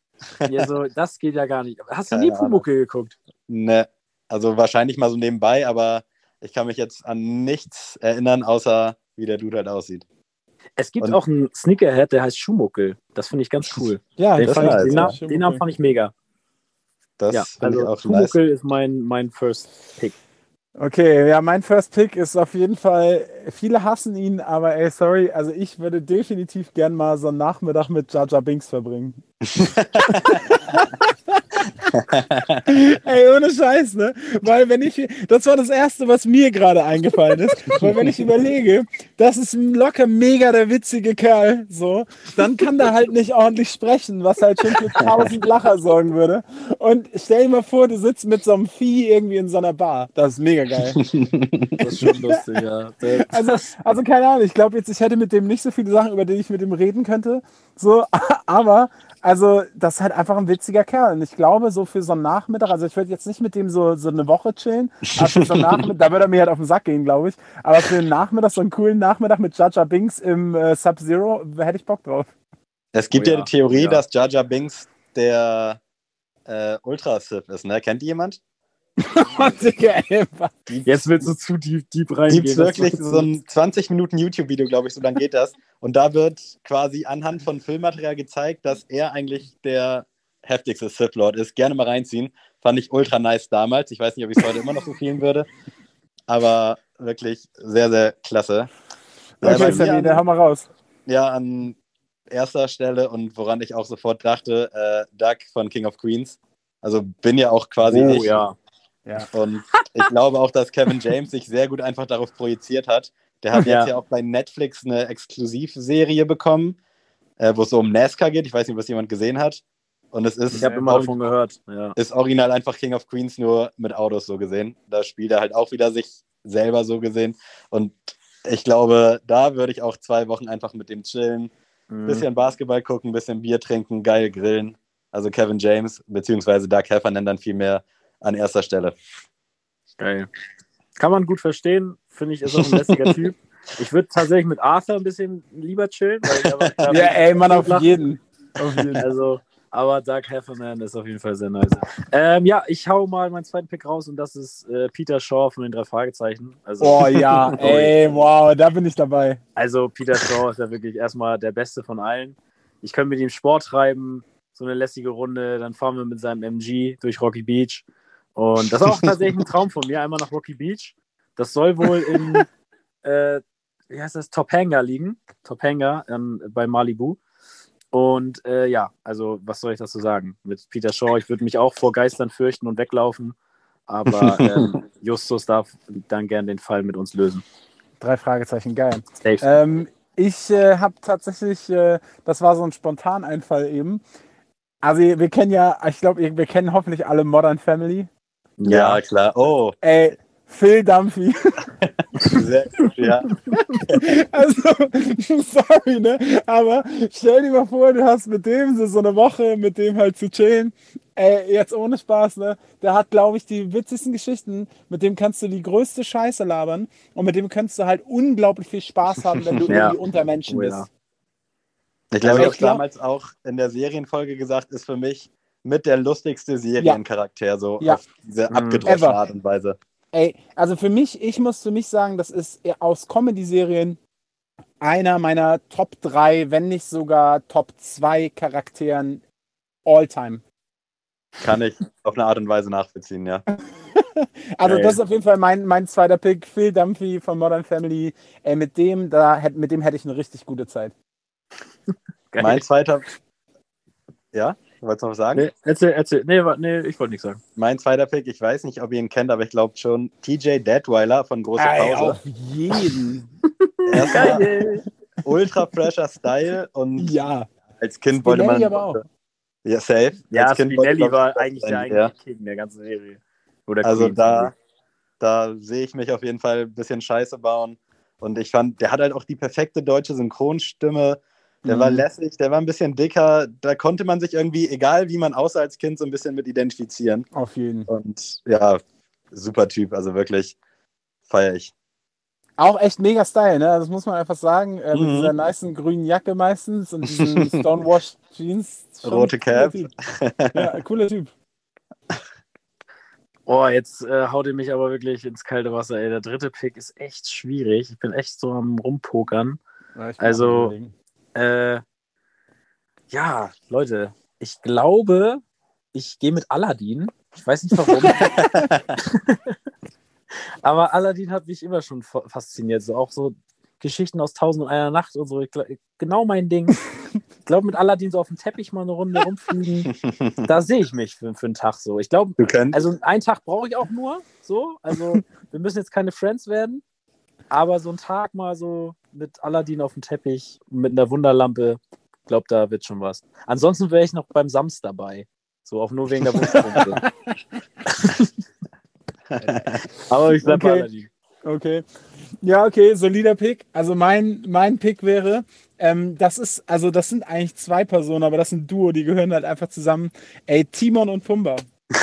Ja, so, das geht ja gar nicht. Hast du Keine nie Ahnung. Pumuckl geguckt? Ne, also wahrscheinlich mal so nebenbei, aber ich kann mich jetzt an nichts erinnern, außer wie der Dude halt aussieht. Es gibt Und- auch einen Sneakerhead, der heißt Schuhmuckel. Das finde ich ganz cool. <laughs> Ja, Den, das fand ich, nice, den. Namen, den Namen fand ich mega. Das ja, also ich auch nice. Pumuckl ist mein, mein First Pick. Okay, ja, mein First Pick ist auf jeden Fall, viele hassen ihn, aber ey, sorry, also ich würde definitiv gern mal so einen Nachmittag mit Jar Binks verbringen. <laughs> <laughs> <laughs> ey, ohne Scheiß, ne? Weil wenn ich, das war das Erste, was mir gerade eingefallen ist, weil wenn ich überlege, das ist locker mega der witzige Kerl, so, dann kann der halt nicht ordentlich sprechen, was halt schon für tausend Lacher sorgen würde. Und stell dir mal vor, du sitzt mit so einem Vieh irgendwie in so einer Bar. Das ist mega geil. Das ist schon lustig, ja. Also, also keine Ahnung, ich glaube jetzt, ich hätte mit dem nicht so viele Sachen, über die ich mit ihm reden könnte. So, <laughs> aber, also, das ist halt einfach ein witziger Kerl. Und ich glaube, so für so einen Nachmittag, also ich würde jetzt nicht mit dem so, so eine Woche chillen, aber für so einen <laughs> Nachmittag, da würde er mir halt auf den Sack gehen, glaube ich. Aber für einen Nachmittag, so einen coolen Nachmittag mit Jaja Binks im äh, Sub-Zero, hätte ich Bock drauf. Es gibt Oh ja, ja, die Theorie, ja. dass Jar Jar Binks der äh, Ultra-Sith ist, ne? Kennt die jemand? <laughs> Jetzt willst du zu deep, deep reingehen. Gibt wirklich so ein 20 Minuten YouTube-Video, glaube ich, so lang geht das. Und da wird quasi anhand von Filmmaterial gezeigt, dass er eigentlich der heftigste Sith Lord ist. Gerne mal reinziehen. Fand ich ultra nice damals. Ich weiß nicht, ob ich es heute immer noch so fühlen würde. Aber wirklich sehr, sehr klasse. Okay, mir Sammy, an- der hau mal raus. ja, an erster Stelle und woran ich auch sofort dachte, äh, Doug von King of Queens. Also bin ja auch quasi Oh, ich. ja. Und ich glaube auch, dass Kevin James sich sehr gut einfach darauf projiziert hat. Der hat Ja. jetzt ja auch bei Netflix eine Exklusivserie bekommen, äh, wo es so um NASCAR geht. Ich weiß nicht, ob das jemand gesehen hat. Und es ist, Ich habe immer davon gehört. Ja. ist original einfach King of Queens nur mit Autos so gesehen. Da spielt er halt auch wieder sich selber so gesehen. Und ich glaube, da würde ich auch zwei Wochen einfach mit dem chillen, Mhm. bisschen Basketball gucken, bisschen Bier trinken, geil grillen. Also Kevin James, beziehungsweise Doug Heffernan dann vielmehr an erster Stelle. Geil. Kann man gut verstehen. Finde ich, ist auch ein lässiger Typ. <laughs> Ich würde tatsächlich mit Arthur ein bisschen lieber chillen. Weil ich aber, <laughs> da Ja, ey, Mann, auf lachen. jeden. Auf <laughs> jeden. Also, aber Doug Heffernan ist auf jeden Fall sehr nice. Ähm, ja, ich hau mal meinen zweiten Pick raus und das ist äh, Peter Shaw von den drei Fragezeichen. Also, Oh ja, ey, wow, da bin ich dabei. also Peter Shaw ist ja wirklich erstmal der Beste von allen. Ich könnte mit ihm Sport treiben, so eine lässige Runde, dann fahren wir mit seinem MG durch Rocky Beach. Und das ist auch tatsächlich ein Traum von mir, einmal nach Rocky Beach. Das soll wohl in, <laughs> äh, wie heißt das, Topanga liegen. Topanga ähm, bei Malibu. Und äh, ja, also was soll ich dazu sagen? Mit Peter Shaw, ich würde mich auch vor Geistern fürchten und weglaufen. Aber <laughs> ähm, Justus darf dann gern den Fall mit uns lösen. Drei Fragezeichen, geil. Ähm, ich äh, habe tatsächlich, äh, das war so ein Spontaneinfall eben. Also wir kennen ja, ich glaube, wir kennen hoffentlich alle Modern Family. Ja, klar. Oh, Ey, Phil Dumphy. sehr gut, ja. <laughs> Also, <laughs> sorry, ne? Aber stell dir mal vor, du hast mit dem so, eine Woche, mit dem halt zu chillen. Ey, jetzt ohne Spaß, ne? Der hat, glaube ich, die witzigsten Geschichten. Mit dem kannst du die größte Scheiße labern. Und mit dem kannst du halt unglaublich viel Spaß haben, wenn du <laughs> Ja. irgendwie unter Menschen Oh bist. ja. Ich glaube, Also ich ich habe glaub- damals auch in der Serienfolge gesagt, ist für mich mit der lustigste Seriencharakter, so Ja. auf diese Mhm. abgedroschene. Art und Weise. Ey, also für mich, ich muss für mich sagen, das ist aus Comedy-Serien einer meiner Top 3, wenn nicht sogar Top 2 Charakteren all time. Kann ich auf eine Art und Weise nachvollziehen, ja. <laughs> Also Geil. das ist auf jeden Fall mein, mein zweiter Pick, Phil Dumphy von Modern Family. Ey, mit dem, da mit dem hätte ich eine richtig gute Zeit. Geil. Mein zweiter. Ja, wolltest du noch was sagen? Nee, erzähl, erzähl. Nee, nee ich wollte nichts sagen. Mein zweiter Pick, ich weiß nicht, ob ihr ihn kennt, aber ich glaube schon, TJ Deadweiler von Große Ey, Pause. auf jeden. <laughs> Erstmal ultra fresher Style und ja. als Kind wollte Spinelli man. aber auch. Ja, safe. Ja, als kind wollte Spinelli war eigentlich der eigentliche King der ganzen Serie. Oder Also Queen. da, da sehe ich mich auf jeden Fall ein bisschen Scheiße bauen. Und ich fand, der hat halt auch die perfekte deutsche Synchronstimme. Der Mhm. war lässig, der war ein bisschen dicker. Da konnte man sich irgendwie, egal wie man aussah als Kind, so ein bisschen mit identifizieren. Auf jeden. Und ja, super Typ. Also wirklich feiere ich. Auch echt mega Style, ne? Das muss man einfach sagen. Äh, Mit Mhm. dieser nicen grünen Jacke meistens und diesen <laughs> Stonewashed Jeans. Rote cooler Cap. Typ. Ja, cooler Typ. <laughs> Oh, jetzt äh, haut ihr mich aber wirklich ins kalte Wasser, ey. Der dritte Pick ist echt schwierig. Ich bin echt so am Rumpokern. Ja, Also-. Äh, ja, Leute, ich glaube, ich gehe mit Aladdin. Ich weiß nicht warum. <laughs> Aber Aladdin hat mich immer schon fa- fasziniert. So auch so Geschichten aus Tausend und einer Nacht und so. Genau mein Ding. <laughs> Ich glaube, mit Aladdin so auf dem Teppich mal eine Runde rumfliegen. Da sehe ich mich für, für einen Tag so. Ich glaube, also einen Tag brauche ich auch nur. So, also wir müssen jetzt keine Friends werden. Aber so ein Tag mal so mit Aladdin auf dem Teppich, mit einer Wunderlampe, ich glaube, da wird schon was. Ansonsten wäre ich noch beim Sams dabei. So, auch nur wegen der Wunderlampe. <laughs> Aber ich bleib bei Okay. Aladdin. Okay. Ja, okay, solider Pick. Also mein, mein Pick wäre, ähm, das ist, also das sind eigentlich zwei Personen, aber das ein Duo, die gehören halt einfach zusammen. Ey, Timon und Pumba. <laughs>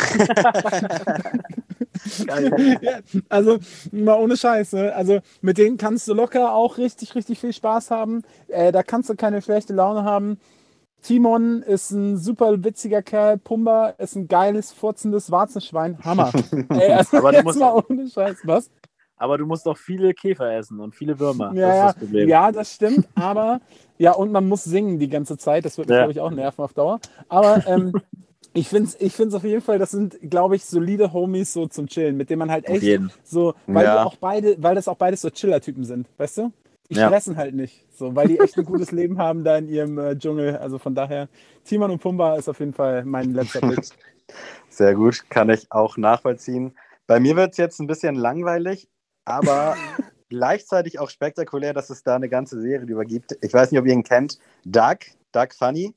<laughs> Ja, also mal ohne Scheiß, ne? Also mit denen kannst du locker auch richtig, richtig viel Spaß haben. Äh, da kannst du keine schlechte Laune haben. Timon ist ein super witziger Kerl. Pumba ist ein geiles, furzendes Warzenschwein. Hammer. <laughs> Ey, also Aber du musst- mal ohne Scheiß. Was? Aber du musst doch viele Käfer essen und viele Würmer. Ja, das das ja, das stimmt. Aber ja, und man muss singen die ganze Zeit. Das wird mich, Ja. glaube ich, auch nerven auf Dauer. Aber ähm, <laughs> ich finde es ich find's auf jeden Fall, das sind, glaube ich, solide Homies so zum Chillen, mit denen man halt echt so, weil Ja. die auch beide, weil das auch beides so Chiller-Typen sind, weißt du? Die Ja. stressen halt nicht, so, weil die echt ein gutes <laughs> Leben haben da in ihrem äh, Dschungel. Also von daher, Timon und Pumba ist auf jeden Fall mein letzter Pick. <laughs> Sehr gut, kann ich auch nachvollziehen. Bei mir wird es jetzt ein bisschen langweilig, aber <laughs> gleichzeitig auch spektakulär, dass es da eine ganze Serie drüber gibt. Ich weiß nicht, ob ihr ihn kennt. Doug, Doug Funny.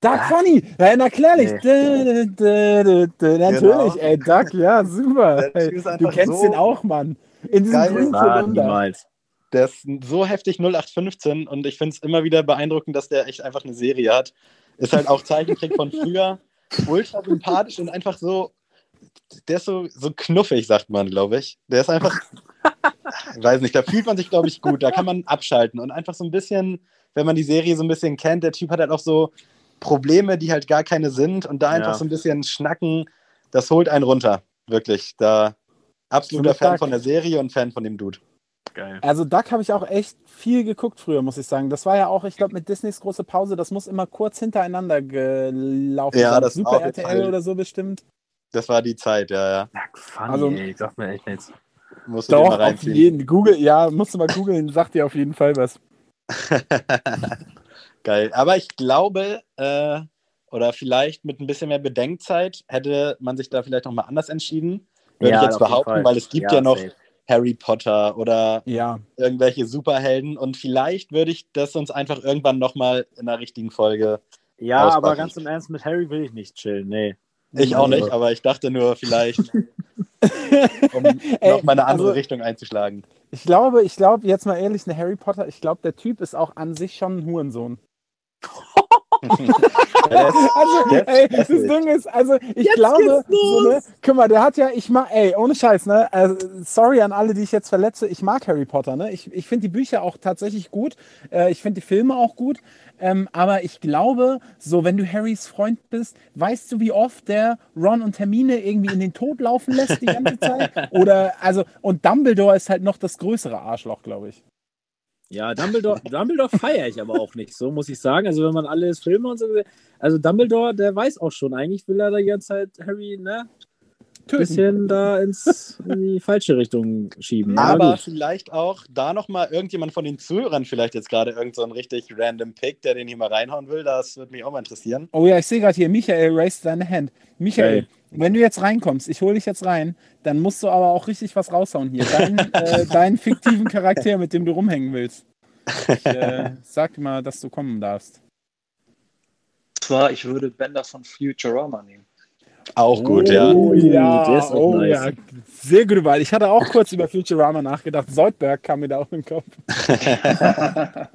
Doug Funny, ja, na klärlich. Nee. <laughs> Natürlich, Genau. ey, Doug, ja, super. Du kennst so den auch, Mann. In diesem grünen Zylinder. niemals. Der ist so heftig 0815 und ich finde es immer wieder beeindruckend, dass der echt einfach eine Serie hat. Ist halt auch Zeichentrick von früher. Ultra sympathisch und einfach so. Der ist so, so knuffig, sagt man, glaube ich. Der ist einfach. ich <laughs> weiß nicht, da fühlt man sich, glaube ich, gut. Da kann man abschalten und einfach so ein bisschen, wenn man die Serie so ein bisschen kennt, der Typ hat halt auch so Probleme, die halt gar keine sind und da einfach Ja. so ein bisschen schnacken, das holt einen runter. Wirklich. Da absoluter Fan Mittag. von der Serie und Fan von dem Dude. Geil. Also Duck habe ich auch echt viel geguckt früher, muss ich sagen. Das war ja auch, ich glaube, mit Disneys große Pause, das muss immer kurz hintereinander gelaufen Ja, sein. das Super auf RTL oder so bestimmt. Das war die Zeit, ja, ja. funny, Also- ey. Sag mir echt nichts. Musst du Doch, mal auf reinziehen. jeden. Google, ja, musst du mal googeln, sagt dir auf jeden Fall was. <laughs> Geil. Aber ich glaube, äh, oder vielleicht mit ein bisschen mehr Bedenkzeit hätte man sich da vielleicht nochmal anders entschieden. Würde ich jetzt behaupten, weil es gibt ja, noch safe. Harry Potter oder Ja, irgendwelche Superhelden und vielleicht würde ich das uns einfach irgendwann nochmal in einer richtigen Folge. Ja, auspacken. aber ganz im Ernst, mit Harry will ich nicht chillen. Nee. Ich auch Also- nicht, aber ich dachte nur vielleicht, <laughs> um Ey, nochmal eine andere also- Richtung einzuschlagen. ich glaube, ich glaube, jetzt mal ehrlich, eine Harry Potter, ich glaube, der Typ ist auch an sich schon ein Hurensohn. Also, <laughs> Jetzt ey, das Ding ist, also ich glaube, so, ne, guck mal, der hat ja, ich mag, ey, ohne Scheiß, ne, also, sorry an alle, die ich jetzt verletze, ich mag Harry Potter, ne, ich, ich finde die Bücher auch tatsächlich gut, äh, ich finde die Filme auch gut, ähm, aber ich glaube, so, wenn du Harrys Freund bist, weißt du, wie oft der Ron und Hermine irgendwie in den Tod laufen lässt die ganze Zeit? <laughs> Oder, also, und Dumbledore ist halt noch das größere Arschloch, glaube ich. Ja, Dumbledore, Dumbledore feiere ich aber auch nicht, so muss ich sagen. Also, wenn man alle Filme und so. Also, Dumbledore, der weiß auch schon, eigentlich will er die ganze Zeit Harry, ne? Töten. Bisschen da ins, in die falsche Richtung schieben. Aber gut. vielleicht auch da nochmal irgendjemand von den Zuhörern, vielleicht jetzt gerade irgend so richtig random Pick, der den hier mal reinhauen will, das würde mich auch mal interessieren. Oh ja, ich sehe gerade hier, Michael raised seine Hand. Michael, Geil. wenn du jetzt reinkommst, ich hole dich jetzt rein, dann musst du aber auch richtig was raushauen hier. Dein, <laughs> äh, deinen fiktiven Charakter, mit dem du rumhängen willst. Ich äh, <laughs> sag mal, dass du kommen darfst. zwar, ich würde Bender von Futurama nehmen. Auch gut, ja. Oh ja, der ist auch oh nice. ja. Sehr gute Wahl. Ich hatte auch kurz über Futurama nachgedacht. Soldberg kam mir da auch in den Kopf. <laughs>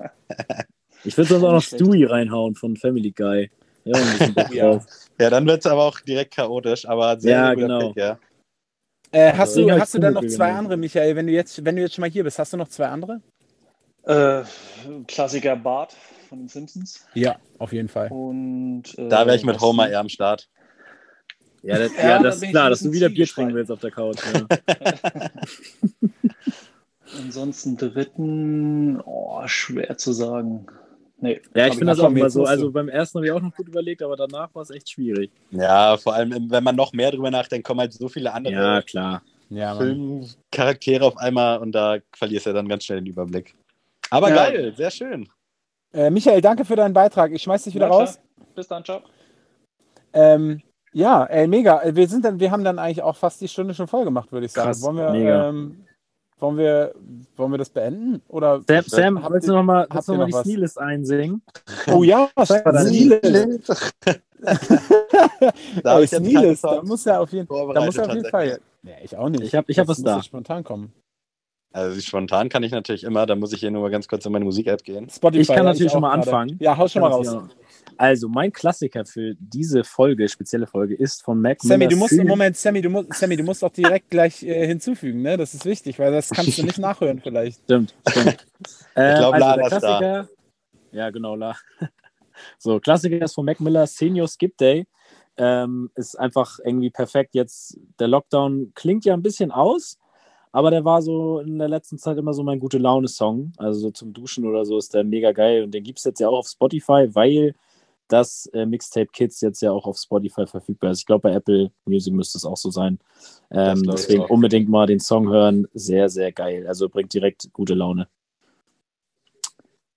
Ich würde sonst auch noch. Stewie reinhauen von Family Guy. Ja, <laughs> Ja. Ja, dann wird es aber auch direkt chaotisch, aber sehr Ja, guter genau. Pick, ja. Äh, hast Deswegen du, hast du dann noch zwei genommen. andere, Michael? Wenn du, jetzt, wenn du jetzt schon mal hier bist, hast du noch zwei andere? Äh, Klassiker Bart von den Simpsons. Ja, auf jeden Fall. Und, äh, Da wäre ich mit Homer eher am Start. Ja, das, <laughs> Ja, ja, da das ist klar, ein dass du wieder Bier trinken willst auf der Couch. Ja. <laughs> Ansonsten dritten, oh, schwer zu sagen. Nee, Ja, ich finde das auch immer so. Also beim ersten habe ich auch noch gut überlegt, aber danach war es echt schwierig. Ja, vor allem, wenn man noch mehr drüber nachdenkt, kommen halt so viele andere Ja, klar. Ja. Filmcharaktere auf einmal und da verlierst du ja dann ganz schnell den Überblick. Aber Ja. geil, sehr schön. Äh, Michael, danke für deinen Beitrag. Ich schmeiß dich wieder klar. raus. Bis dann, ciao. Ähm, ja, ey, mega. Äh, Wir sind dann, wir haben dann eigentlich auch fast die Stunde schon voll gemacht, würde ich sagen. Krass, wollen wir, mega. ähm, wollen wir, wollen wir das beenden? Oder? Sam, Sam Habt willst du nochmal noch noch die? Sneelist einsingen? Oh ja, <laughs> Sneelist. Da Ey, ich Sneelist, da muss ja auf jeden, da muss er auf jeden. Fall. Ja, ich auch nicht. Ich hab- ich hab Das was muss da. spontan kommen. Also spontan kann ich natürlich immer, da muss ich hier nur mal ganz kurz in meine Musik-App gehen. Spotify. Ich kann ja, natürlich auch schon mal gerade. anfangen. Ja, hau schon mal raus. hier- Also, mein Klassiker für diese Folge, spezielle Folge, ist von Mac Sammy, Miller du musst, Moment, Sammy, du musst, Sammy, du musst auch direkt gleich äh, hinzufügen, ne? Das ist wichtig, weil das kannst du nicht <laughs> nachhören vielleicht. Stimmt, stimmt. <laughs> ähm, glaub, also Lana der ist da. Klassiker. Ja, genau, La. <laughs> So, Klassiker ist von Mac Miller, Senior Skip Day. Ähm, ist einfach irgendwie perfekt. Jetzt, der Lockdown klingt ja ein bisschen aus, aber der war so in der letzten Zeit immer so mein gute Laune-Song. Also so zum Duschen oder so ist der mega geil. Und den gibt es jetzt ja auch auf Spotify, weil das äh, Mixtape Kids jetzt ja auch auf Spotify verfügbar ist. Ich glaube, bei Apple Music müsste es auch so sein. Ähm, deswegen unbedingt mal den Song hören. Sehr, sehr geil. Also bringt direkt gute Laune.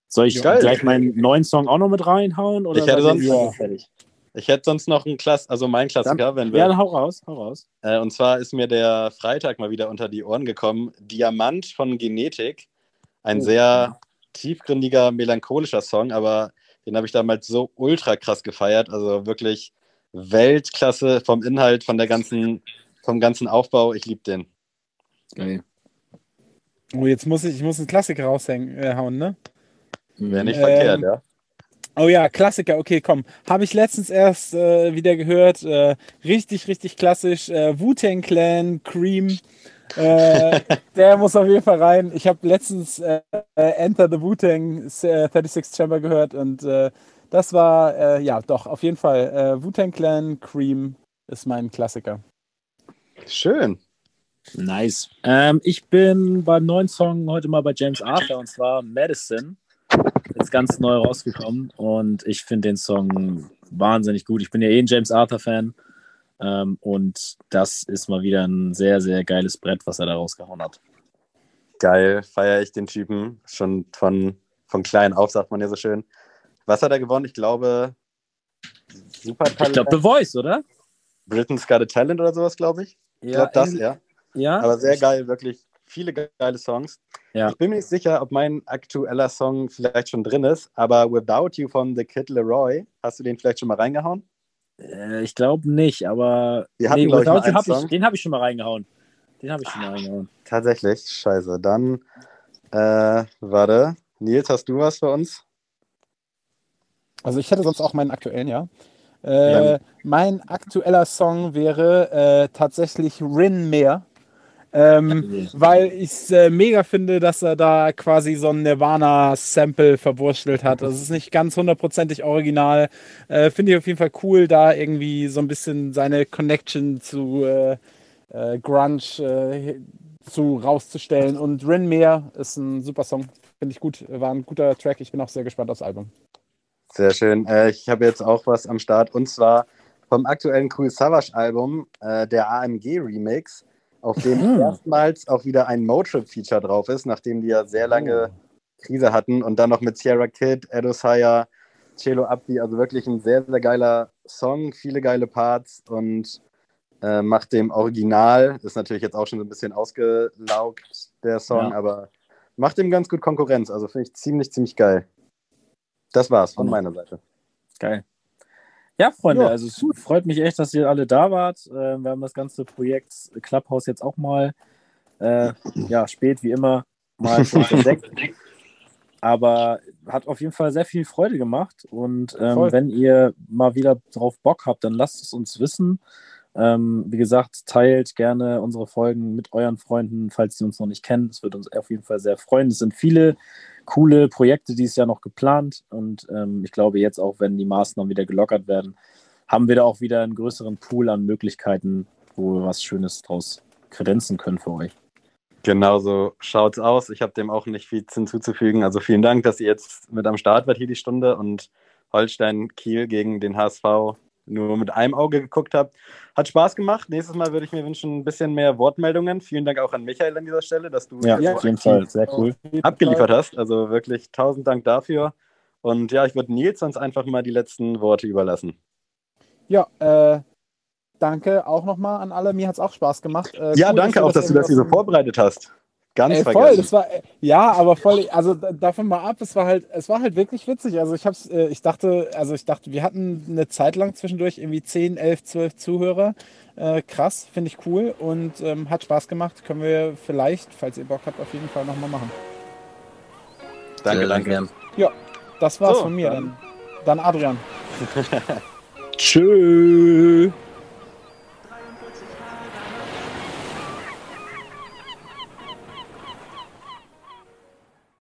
Soll ich Geil. gleich meinen neuen Song auch noch mit reinhauen? Oder Ich hätte sonst- fertig? Ich hätte sonst noch einen Klass, also mein Klassiker, wenn wir. Ja, dann hau raus, hau raus. Äh, und zwar ist mir der Freitag mal wieder unter die Ohren gekommen. Diamant von Genetik. Ein Oh, sehr ja. tiefgründiger, melancholischer Song, aber den habe ich damals so ultra krass gefeiert. Also wirklich Weltklasse vom Inhalt, von der ganzen, vom ganzen Aufbau. Ich liebe den. Geil. Oh, jetzt muss ich, ich muss einen Klassiker raushängen, äh, hauen, ne? Wäre nicht Ähm, verkehrt, ja. Oh ja, Klassiker, okay, komm. Habe ich letztens erst äh, wieder gehört. Äh, richtig, richtig klassisch. Äh, Wu-Tang Clan, Cream. Äh, der muss auf jeden Fall rein. Ich habe letztens äh, Enter the Wu-Tang 36 Chamber gehört und äh, das war, äh, ja, doch, auf jeden Fall. Äh, Wu-Tang Clan Cream ist mein Klassiker. Schön. Nice. Ähm, ich bin beim neuen Song heute mal bei James Arthur und zwar Medicine. Ist ganz neu rausgekommen und ich finde den Song wahnsinnig gut. Ich bin ja eh ein James Arthur-Fan und das ist mal wieder ein sehr, sehr geiles Brett, was er da rausgehauen hat. Geil, feiere ich den Typen. Schon von, von klein auf, sagt man ja so schön. Was hat er gewonnen? Ich glaube, Super Talent. Ich glaube, The Voice, oder? Britain's Got a Talent oder sowas, glaube ich. Ich ja, glaube, das, ja. Ja. Aber sehr geil, wirklich viele geile Songs. Ja. Ich bin mir nicht sicher, ob mein aktueller Song vielleicht schon drin ist, aber Without You von The Kid Leroy, hast du den vielleicht schon mal reingehauen? Äh, ich glaube nicht, aber Wir hatten, glaub ich, hab ich, Song. den habe ich schon mal reingehauen. Den habe ich schon mal reingehauen. Tatsächlich, scheiße. Dann, äh, warte. Nils, hast du was für uns? Also ich hätte sonst auch meinen aktuellen, ja. Äh, Ja. Mein aktueller Song wäre äh, tatsächlich Rin Meer. Ähm, weil ich es äh, mega finde, dass er da quasi so ein Nirvana-Sample verwurschtelt hat. Das ist nicht ganz hundertprozentig original. Äh, finde ich auf jeden Fall cool, da irgendwie so ein bisschen seine Connection zu äh, äh, Grunge äh, zu rauszustellen. Und Rin Meer ist ein super Song. Finde ich gut. War ein guter Track. Ich bin auch sehr gespannt aufs Album. Sehr schön. Äh, ich habe jetzt auch was am Start und zwar vom aktuellen Cool Savage Album, der AMG Remix, auf dem erstmals auch wieder ein Motrip-Feature drauf ist, nachdem die ja sehr lange Krise hatten und dann noch mit Sierra Kid, Edo Saya, Celo Abdi, also wirklich ein sehr, sehr geiler Song, viele geile Parts und äh, macht dem Original, ist natürlich jetzt auch schon so ein bisschen ausgelaugt, der Song, Ja. aber macht dem ganz gut Konkurrenz, also finde ich ziemlich, ziemlich geil. Das war's von Mhm. meiner Seite. Geil. Ja, Freunde, Ja, also es freut mich echt, dass ihr alle da wart. Äh, wir haben das ganze Projekt Clubhouse jetzt auch mal, äh, ja, spät wie immer, mal <laughs> entdeckt. Aber hat auf jeden Fall sehr viel Freude gemacht. Und ähm, wenn ihr mal wieder drauf Bock habt, dann lasst es uns wissen. Ähm, wie gesagt, teilt gerne unsere Folgen mit euren Freunden, falls sie uns noch nicht kennen. Das würde uns auf jeden Fall sehr freuen. Es sind viele coole Projekte dieses Jahr noch geplant. Und ähm, ich glaube, jetzt auch, wenn die Maßnahmen wieder gelockert werden, haben wir da auch wieder einen größeren Pool an Möglichkeiten, wo wir was Schönes draus kredenzen können für euch. Genau so schaut's aus. Ich habe dem auch nicht viel hinzuzufügen. Also vielen Dank, dass ihr jetzt mit am Start wart hier die Stunde und Holstein Kiel gegen den HSV nur mit einem Auge geguckt habt. Hat Spaß gemacht. Nächstes Mal würde ich mir wünschen, ein bisschen mehr Wortmeldungen. Vielen Dank auch an Michael an dieser Stelle, dass du Ja, auf so jeden Fall. Sehr cool. abgeliefert hast. Also wirklich tausend Dank dafür. Und ja, ich würde Nils sonst einfach mal die letzten Worte überlassen. Ja, äh, danke auch nochmal an alle. Mir hat es auch Spaß gemacht. Äh, Ja, cool, danke auch, dass du das hier so vorbereitet hast. Ganz Ey, voll, vergessen. das war, ja, aber voll, also da- davon mal ab, es war halt, es war halt wirklich witzig. Also ich hab's, äh, ich dachte, also ich dachte, wir hatten eine Zeit lang zwischendurch irgendwie 10, 11, 12 Zuhörer. Äh, krass, finde ich cool und ähm, hat Spaß gemacht. Können wir vielleicht, falls ihr Bock habt, auf jeden Fall nochmal machen. danke, Sehr, danke. gern. Das war's So, von mir dann- dann. Adrian. <laughs> Tschö.